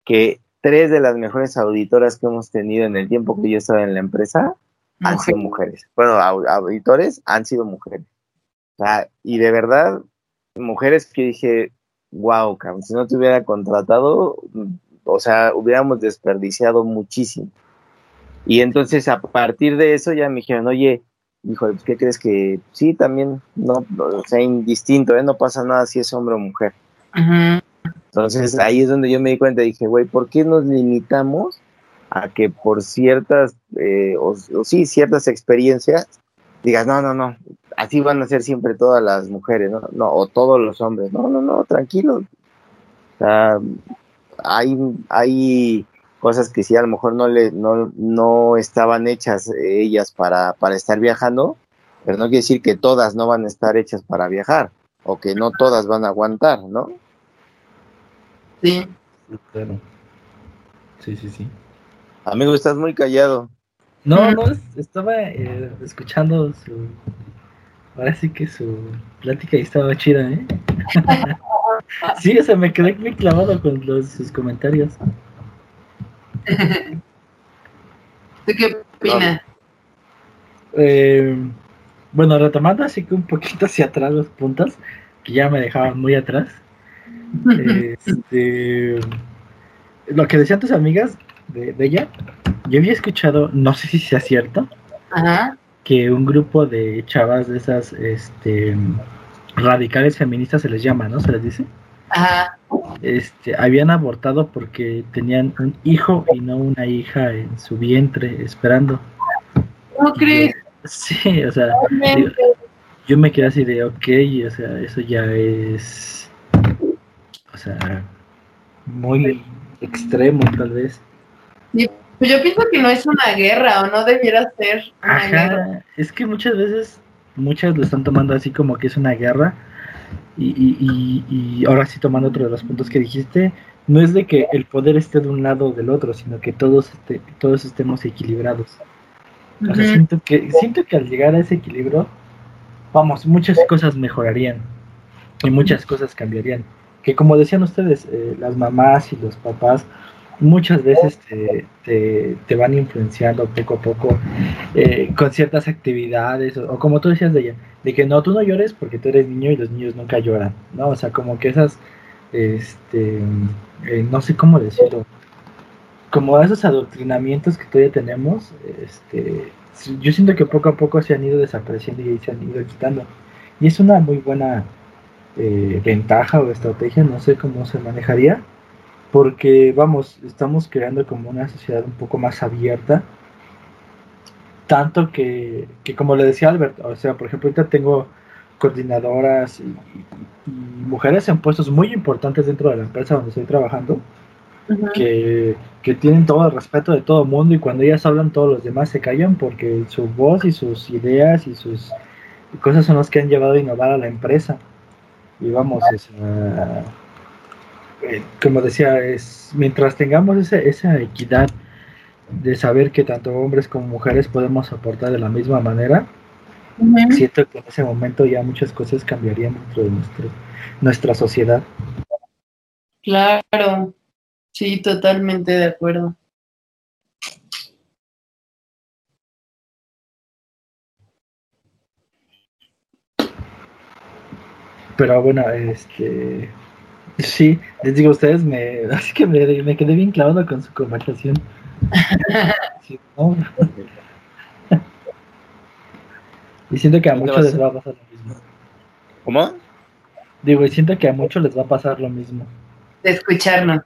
que tres de las mejores auditoras que hemos tenido en el tiempo que yo estaba en la empresa han sido mujeres. Bueno, auditores han sido mujeres. O sea, y de verdad, mujeres que dije, wow, si no te hubiera contratado, o sea, hubiéramos desperdiciado muchísimo. Y entonces a partir de eso ya me dijeron, oye, hijo, pues, ¿qué crees que sí, también, no, o sea, indistinto, ¿eh? no pasa nada si es hombre o mujer? Entonces ahí es donde yo me di cuenta, dije, güey, ¿por qué nos limitamos a que por ciertas, eh, o, sí, ciertas experiencias, digas, no, no, no, así van a ser siempre todas las mujeres, ¿no? no o todos los hombres, no, no, no, tranquilo. O sea, hay, hay cosas que sí a lo mejor no le no, no estaban hechas eh, ellas para, para estar viajando, pero no quiere decir que todas no van a estar hechas para viajar o que no todas van a aguantar, ¿no? Sí. Claro. Sí, sí, sí. Amigo, estás muy callado. No, no, estaba eh, escuchando su. Ahora sí que su plática y estaba chida, ¿eh? sí, o sea, me quedé muy clavado con los, sus comentarios. ¿Tú qué opinas? Eh, bueno, retomando así que un poquito hacia atrás los puntos, que ya me dejaban muy atrás. Este, lo que decían tus amigas de, ella, yo había escuchado, no sé si sea cierto, que un grupo de chavas de esas este, radicales feministas se les llama, ¿no? Se les dice. Ajá. Este, habían abortado porque tenían un hijo y no una hija en su vientre esperando. ¿No crees? Sí, o sea, yo, me quedé así de, ok, o sea, eso ya es, o sea, muy extremo tal vez. Pues yo pienso que no es una guerra o no debiera ser una guerra. Es que muchas veces, muchas lo están tomando así como que es una guerra y, ahora sí tomando otro de los puntos que dijiste, no es de que el poder esté de un lado o del otro, sino que todos, este, todos estemos equilibrados. O sea, siento que, siento que al llegar a ese equilibrio, vamos, muchas cosas mejorarían y muchas cosas cambiarían. Que como decían ustedes, eh, las mamás y los papás muchas veces te, te, van influenciando poco a poco eh, con ciertas actividades, o, como tú decías de ella, de que no, tú no llores porque tú eres niño y los niños nunca lloran, ¿no? O sea, como que esas, este, eh, no sé cómo decirlo, como esos adoctrinamientos que todavía tenemos, este, yo siento que poco a poco se han ido desapareciendo y se han ido quitando. Y es una muy buena eh, ventaja o estrategia, no sé cómo se manejaría, porque vamos, estamos creando como una sociedad un poco más abierta, tanto que, como le decía Albert, o sea, por ejemplo, ahorita tengo coordinadoras y, mujeres en puestos muy importantes dentro de la empresa donde estoy trabajando, que, tienen todo el respeto de todo el mundo y cuando ellas hablan todos los demás se callan porque su voz y sus ideas y sus cosas son las que han llevado a innovar a la empresa. Y vamos, es, eh, como decía, es mientras tengamos esa, esa equidad de saber que tanto hombres como mujeres podemos aportar de la misma manera, siento que en ese momento ya muchas cosas cambiarían dentro de nuestro, nuestra sociedad. Claro, sí, totalmente de acuerdo. Pero bueno, este sí, les digo a ustedes, me, así que me, me quedé bien clavado con su conversación. y siento que a muchos les va a pasar lo mismo. ¿Cómo? Digo, y siento que a muchos les va a pasar lo mismo. De escucharnos.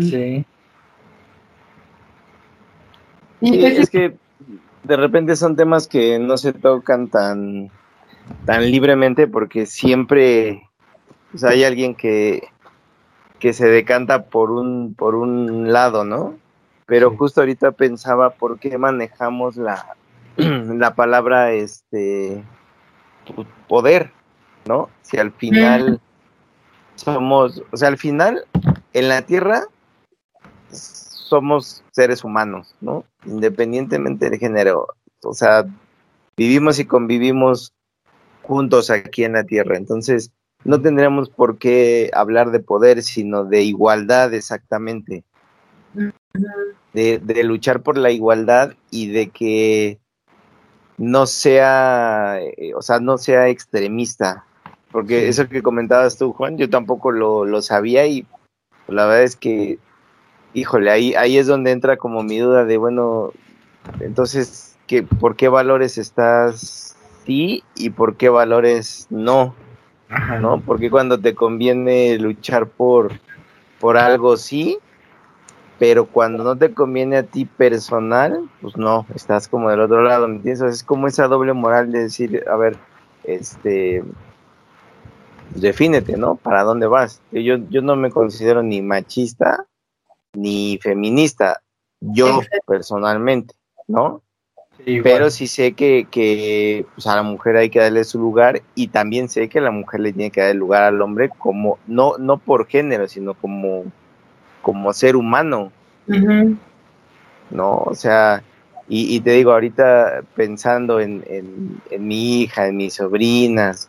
Sí. Sí, es que de repente son temas que no se tocan tan tan libremente porque siempre pues, hay alguien que, que se decanta por un, por un lado, ¿no? Pero Sí. justo ahorita pensaba por qué manejamos la, la palabra este poder, ¿no? Si al final somos, o sea, al final en la tierra somos seres humanos, ¿no? Independientemente de género. O sea, vivimos y convivimos juntos aquí en la tierra. Entonces, no tendríamos por qué hablar de poder, sino de igualdad exactamente. De, de luchar por la igualdad y de que no sea, eh, o sea, no sea extremista. Porque Sí. eso que comentabas tú, Juan, yo tampoco lo, lo sabía y la verdad es que, híjole, ahí, ahí es donde entra como mi duda de, bueno, entonces, ¿qué, ¿por qué valores estás sí y por qué valores no? Ajá. ¿no? Porque cuando te conviene luchar por, por algo sí, pero cuando no te conviene a ti personal, pues no, estás como del otro lado, ¿me entiendes? Es como esa doble moral de decir, a ver, este, defínete, ¿no? ¿Para dónde vas? Yo, yo no me considero ni machista ni feminista, yo personalmente, ¿no? Igual. Pero sí sé que, que pues, a la mujer hay que darle su lugar y también sé que la mujer le tiene que dar el lugar al hombre como, no, no por género, sino como, como ser humano. ¿no? O sea, y, y te digo, ahorita pensando en, en, en mi hija, en mis sobrinas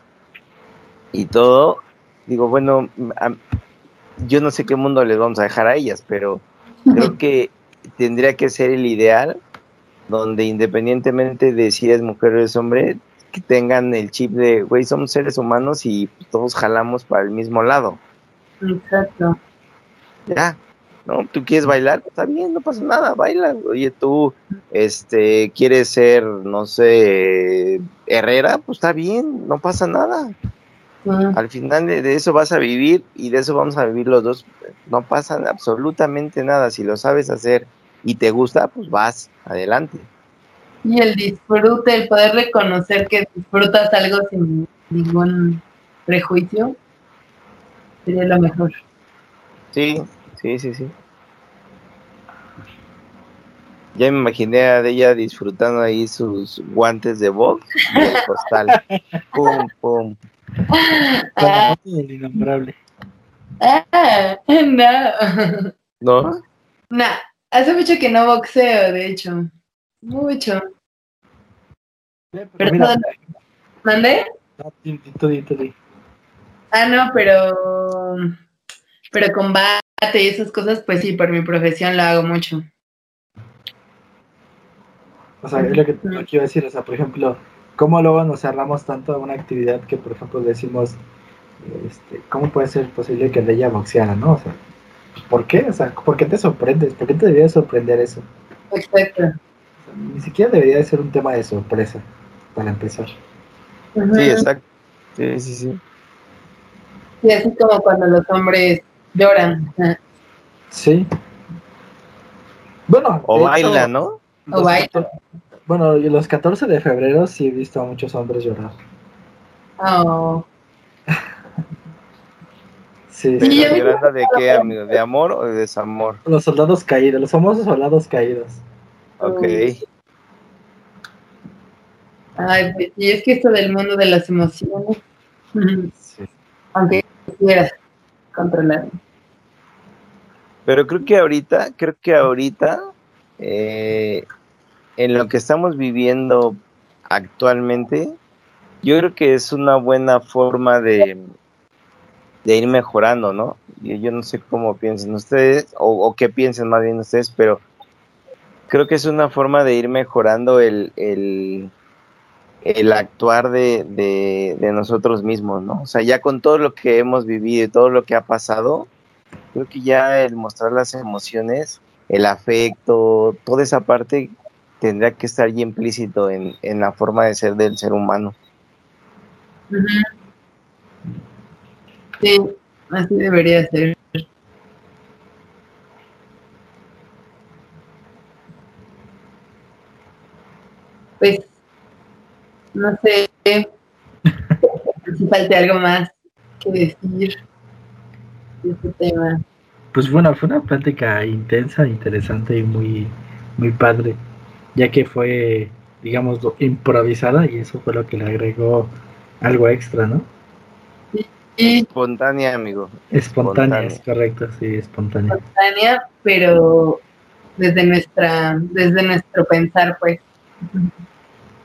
y todo, digo, bueno, a- yo no sé qué mundo les vamos a dejar a ellas, pero creo que tendría que ser el ideal donde independientemente de si eres mujer o eres hombre, que tengan el chip de, güey, somos seres humanos y todos jalamos para el mismo lado. Exacto. Ya, ¿no? Tú quieres bailar, está bien, no pasa nada, baila. Oye, tú, este, quieres ser, no sé, herrera, pues está bien, no pasa nada. Al final de, de eso vas a vivir y de eso vamos a vivir los dos. No pasa absolutamente nada. Si lo sabes hacer y te gusta, pues vas, adelante. Y el disfrute, el poder reconocer que disfrutas algo sin ningún prejuicio, sería lo mejor. Sí, sí, sí, sí. Ya me imaginé a ella disfrutando ahí sus guantes de box y el costal. pum, pum. Con la Ah, del innombrable. ah, no. ¿No? Nah, hace mucho que no boxeo, de hecho. Mucho. Pero Pero mira, ¿Mandé? Ah, no, pero. Pero combate y esas cosas, pues sí, por mi profesión lo hago mucho. O sea, es lo que, lo que iba a decir, o sea, por ejemplo, ¿cómo luego nos cerramos tanto a una actividad que, por ejemplo, decimos, este, ¿cómo puede ser posible que de ella boxeara, no? O sea, ¿por qué? O sea, ¿por qué te sorprendes? ¿Por qué te debería sorprender eso? Exacto. Ni siquiera debería de ser un tema de sorpresa, para empezar. Sí, exacto. Sí, sí, sí. Y así como cuando los hombres lloran. Sí. Bueno, O baila, hecho, ¿no? O baila. Bueno, los 14 de febrero sí he visto a muchos hombres llorar. Oh. Sí, Sí, sí. yo vi- ¿Llorando de qué, amigo? ¿De amor o de desamor? Los soldados caídos, los famosos soldados caídos. Ok. Ay, pues sí, es que esto del mundo de las emociones, Sí. aunque quieras controlar. Pero creo que ahorita, creo que ahorita, eh, en lo que estamos viviendo actualmente, yo creo que es una buena forma de, de ir mejorando, ¿no? Yo, yo no sé cómo piensen ustedes, o, qué piensen más bien ustedes, pero creo que es una forma de ir mejorando el, el, el actuar de, de, de, nosotros mismos, ¿no? O sea, ya con todo lo que hemos vivido y todo lo que ha pasado, creo que ya el mostrar las emociones, el afecto, toda esa parte tendría que estar ya implícito en, en la forma de ser del ser humano. Sí, así debería ser. Pues, no sé si falte algo más que decir de este tema. Pues bueno, fue una plática intensa, interesante y muy, muy padre, ya que fue, digamos, improvisada y eso fue lo que le agregó algo extra, ¿no? Espontánea, amigo. Espontánea, es correcto, sí, espontánea. Espontánea, pero desde nuestra, desde nuestro pensar, pues.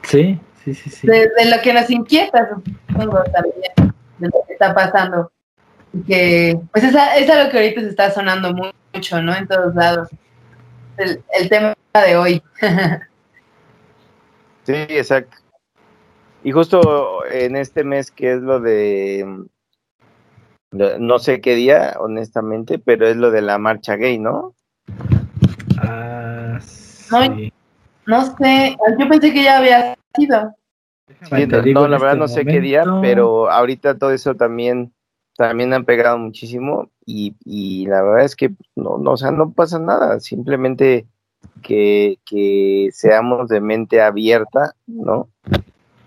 Sí, sí, sí, sí. Desde lo que nos inquieta, supongo, también, de lo que está pasando. Y que, pues es, es algo que ahorita se está sonando mucho, ¿no? En todos lados. El, el tema de hoy. sí, exacto. Y justo en este mes que es lo de no sé qué día, honestamente, pero es lo de la marcha gay, ¿no? Ah, sí. no, no, sé, yo pensé que ya había sido. Sí, no, la verdad este no sé momento. qué día, pero ahorita todo eso también también han pegado muchísimo y, y la verdad es que no, no, o sea, no pasa nada, simplemente que, que seamos de mente abierta, ¿no?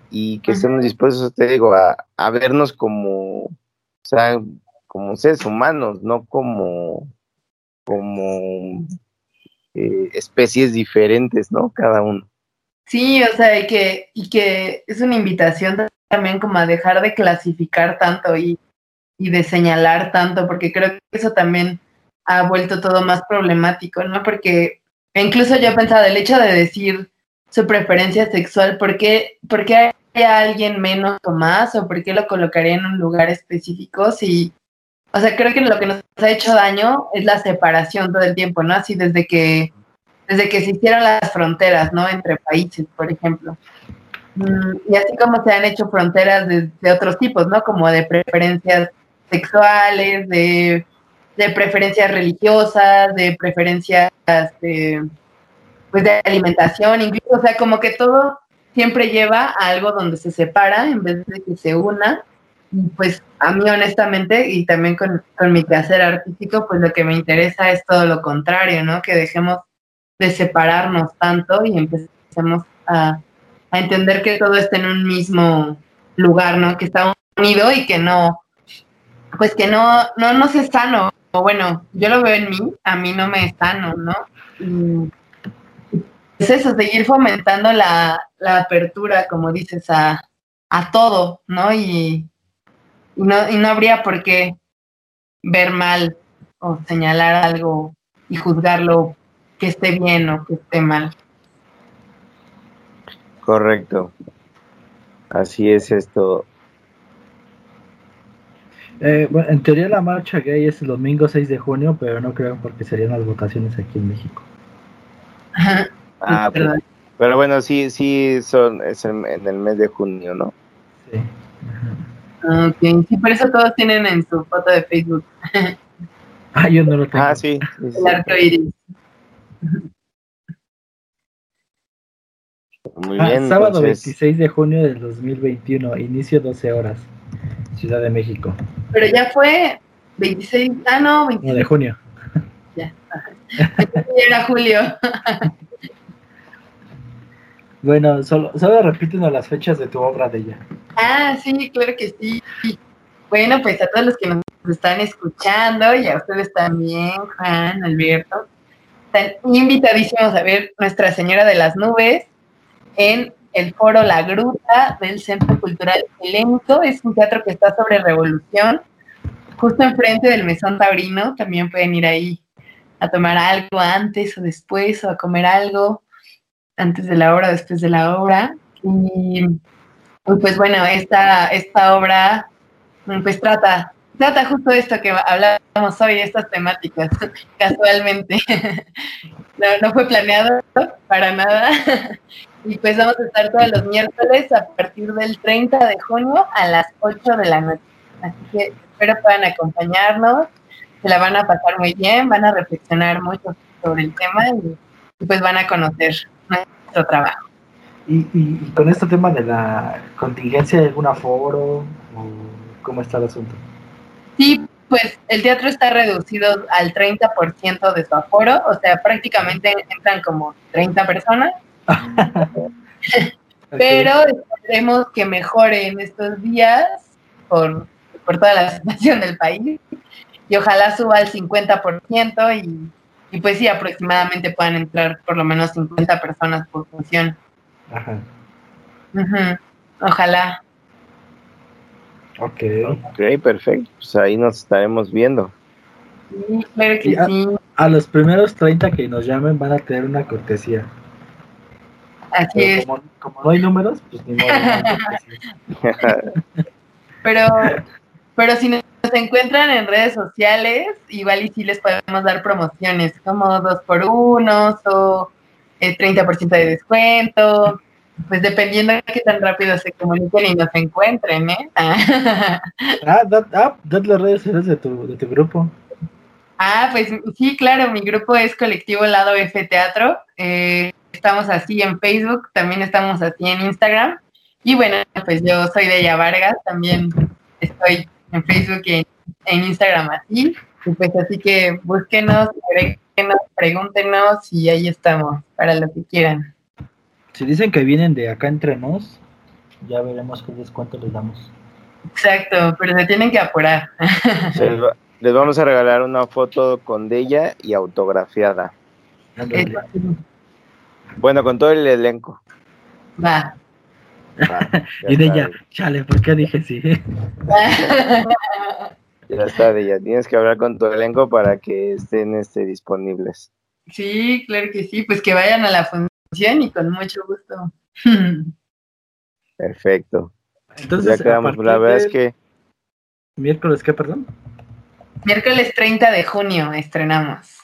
Y que estemos dispuestos, te digo, a, a vernos como, o sea, como seres humanos, no como, como eh, especies diferentes, ¿no? Cada uno. Sí, o sea, y que, y que es una invitación también como a dejar de clasificar tanto y, y de señalar tanto, porque creo que eso también ha vuelto todo más problemático, ¿no? Porque incluso yo he pensado el hecho de decir su preferencia sexual, ¿por qué, por qué hay alguien menos o más? ¿O por qué lo colocaría en un lugar específico si, o sea, creo que lo que nos ha hecho daño es la separación todo el tiempo, ¿no? Así desde que, desde que se hicieron las fronteras, ¿no? Entre países, por ejemplo. Mm, y así como se han hecho fronteras de, de otros tipos, ¿no? Como de preferencias sexuales, de, de preferencias religiosas, de preferencias de, pues de alimentación, incluso, o sea, como que todo siempre lleva a algo donde se separa en vez de que se una pues a mí honestamente y también con, con, mi quehacer artístico, pues lo que me interesa es todo lo contrario, ¿no? Que dejemos de separarnos tanto y empecemos a, a entender que todo está en un mismo lugar, ¿no? Que está unido y que no, pues que no, no nos es sano. O bueno, yo lo veo en mí, a mí no me es sano, ¿no? Y es eso, seguir fomentando la, la apertura, como dices, a, a todo, ¿no? Y, y no, y no habría por qué ver mal o señalar algo y juzgarlo que esté bien o que esté mal. Correcto. Así es esto. Eh, bueno, en teoría la marcha gay es el domingo 6 de junio, pero no creo porque serían las votaciones aquí en México. Ah, pero, pero, bueno, sí, sí, son es en, en el mes de junio, ¿no? Sí. Ok, sí, por eso todos tienen en su foto de Facebook. ah, yo no lo tengo. Ah, sí. sí, sí. El arco iris. Muy Ah, bien. sábado entonces, 26 de junio del 2021, inicio 12 horas, Ciudad de México. Pero ya fue 26, ah, no, No, 26, de junio. ya. Era julio. Bueno, solo, solo repítenos las fechas de tu obra de ella. Ah, sí, claro que sí. Bueno, pues a todos los que nos están escuchando y a ustedes también, Juan, Alberto, están invitadísimos a ver Nuestra Señora de las Nubes en el foro La Gruta del Centro Cultural Helénico. Es un teatro que está sobre revolución, justo enfrente del Mesón Taurino. También pueden ir ahí a tomar algo antes o después, o a comer algo antes de la obra, después de la obra. Y pues bueno, esta, esta obra pues trata, trata justo esto que hablamos hoy, estas temáticas, casualmente. no, no fue planeado para nada. Y pues vamos a estar todos los miércoles a partir del 30 de junio a las 8 de la noche. Así que espero puedan acompañarnos, se la van a pasar muy bien, van a reflexionar mucho sobre el tema y, pues van a conocer nuestro trabajo. ¿Y, y, con este tema de la contingencia, ¿hay algún aforo o cómo está el asunto? Sí, pues el teatro está reducido al 30% de su aforo, o sea, prácticamente entran como 30 personas Pero esperemos que mejore en estos días por, toda la situación del país y ojalá suba al 50% y, y pues sí, aproximadamente puedan entrar por lo menos 50 personas por función. Ajá. Ojalá. Ok. Ok, perfecto. Pues ahí nos estaremos viendo. Sí, claro que sí. A los primeros 30 que nos llamen van a tener una cortesía. Así es. Como, no hay números, pues ni modo. pero, pero si nos encuentran en redes sociales, igual y sí les podemos dar promociones, como dos por uno o el 30% de descuento, pues dependiendo de qué tan rápido se comuniquen y nos encuentren, ¿eh? ah, ah, las redes sociales de tu, de tu grupo. Ah, pues sí, claro, mi grupo es Colectivo Lado F Teatro. Eh, estamos así en Facebook, también estamos así en Instagram. Y bueno, pues yo soy de ella Vargas, también estoy en Facebook y en, Instagram así. Y pues así que búsquenos, pregúntenos y ahí estamos para lo que quieran. Si dicen que vienen de acá entre nos, ya veremos qué descuento les damos. Exacto, pero se tienen que apurar. les vamos a regalar una foto con ella y autografiada. Bueno, con todo el elenco. Va. y de ella, chale, ¿por qué dije sí? ya está, de ella. Tienes que hablar con tu elenco para que estén este, disponibles. Sí, claro que sí. Pues que vayan a la función y con mucho gusto. Perfecto. Entonces, ya quedamos. La verdad es que. ¿Miércoles qué, perdón? Miércoles 30 de junio estrenamos.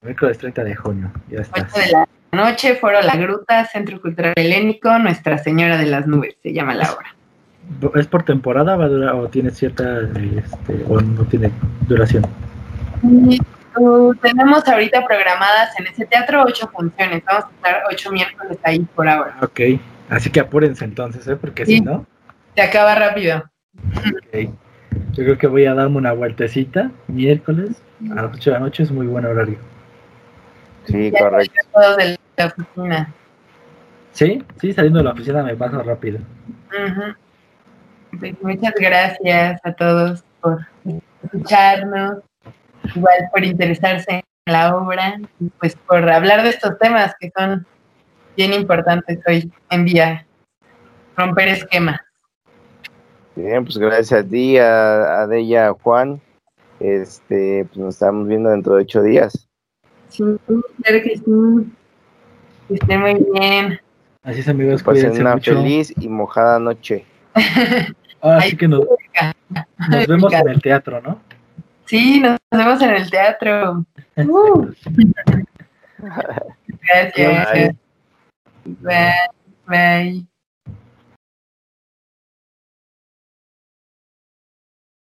Miércoles 30 de junio, ya está noche, Foro La Gruta, Centro Cultural Helénico, Nuestra Señora de las Nubes, se llama la obra. ¿Es por temporada va a durar, o tiene cierta, este, o no tiene duración? Uh, tenemos ahorita programadas en ese teatro ocho funciones, vamos a estar ocho miércoles ahí por ahora. Ok, así que apúrense entonces, ¿eh? porque si no... Se acaba rápido. Okay. Yo creo que voy a darme una vueltecita miércoles a las 8 de la noche, es muy buen horario. Sí, correcto. De la oficina. Sí, sí, saliendo de la oficina me paso rápido. Pues muchas gracias a todos por escucharnos, igual por interesarse en la obra, y pues por hablar de estos temas que son bien importantes hoy en día, romper esquemas. Bien, pues gracias a ti, a, a Deya, Juan. Este, pues nos estamos viendo dentro de ocho días. Sí, claro que sí. Que esté muy bien. Así es, amigos. Pasen una feliz y mojada noche. Así que nos, nos vemos en el teatro, ¿no? Sí, nos vemos en el teatro. Uh. Gracias. Bye. Bye. Bye.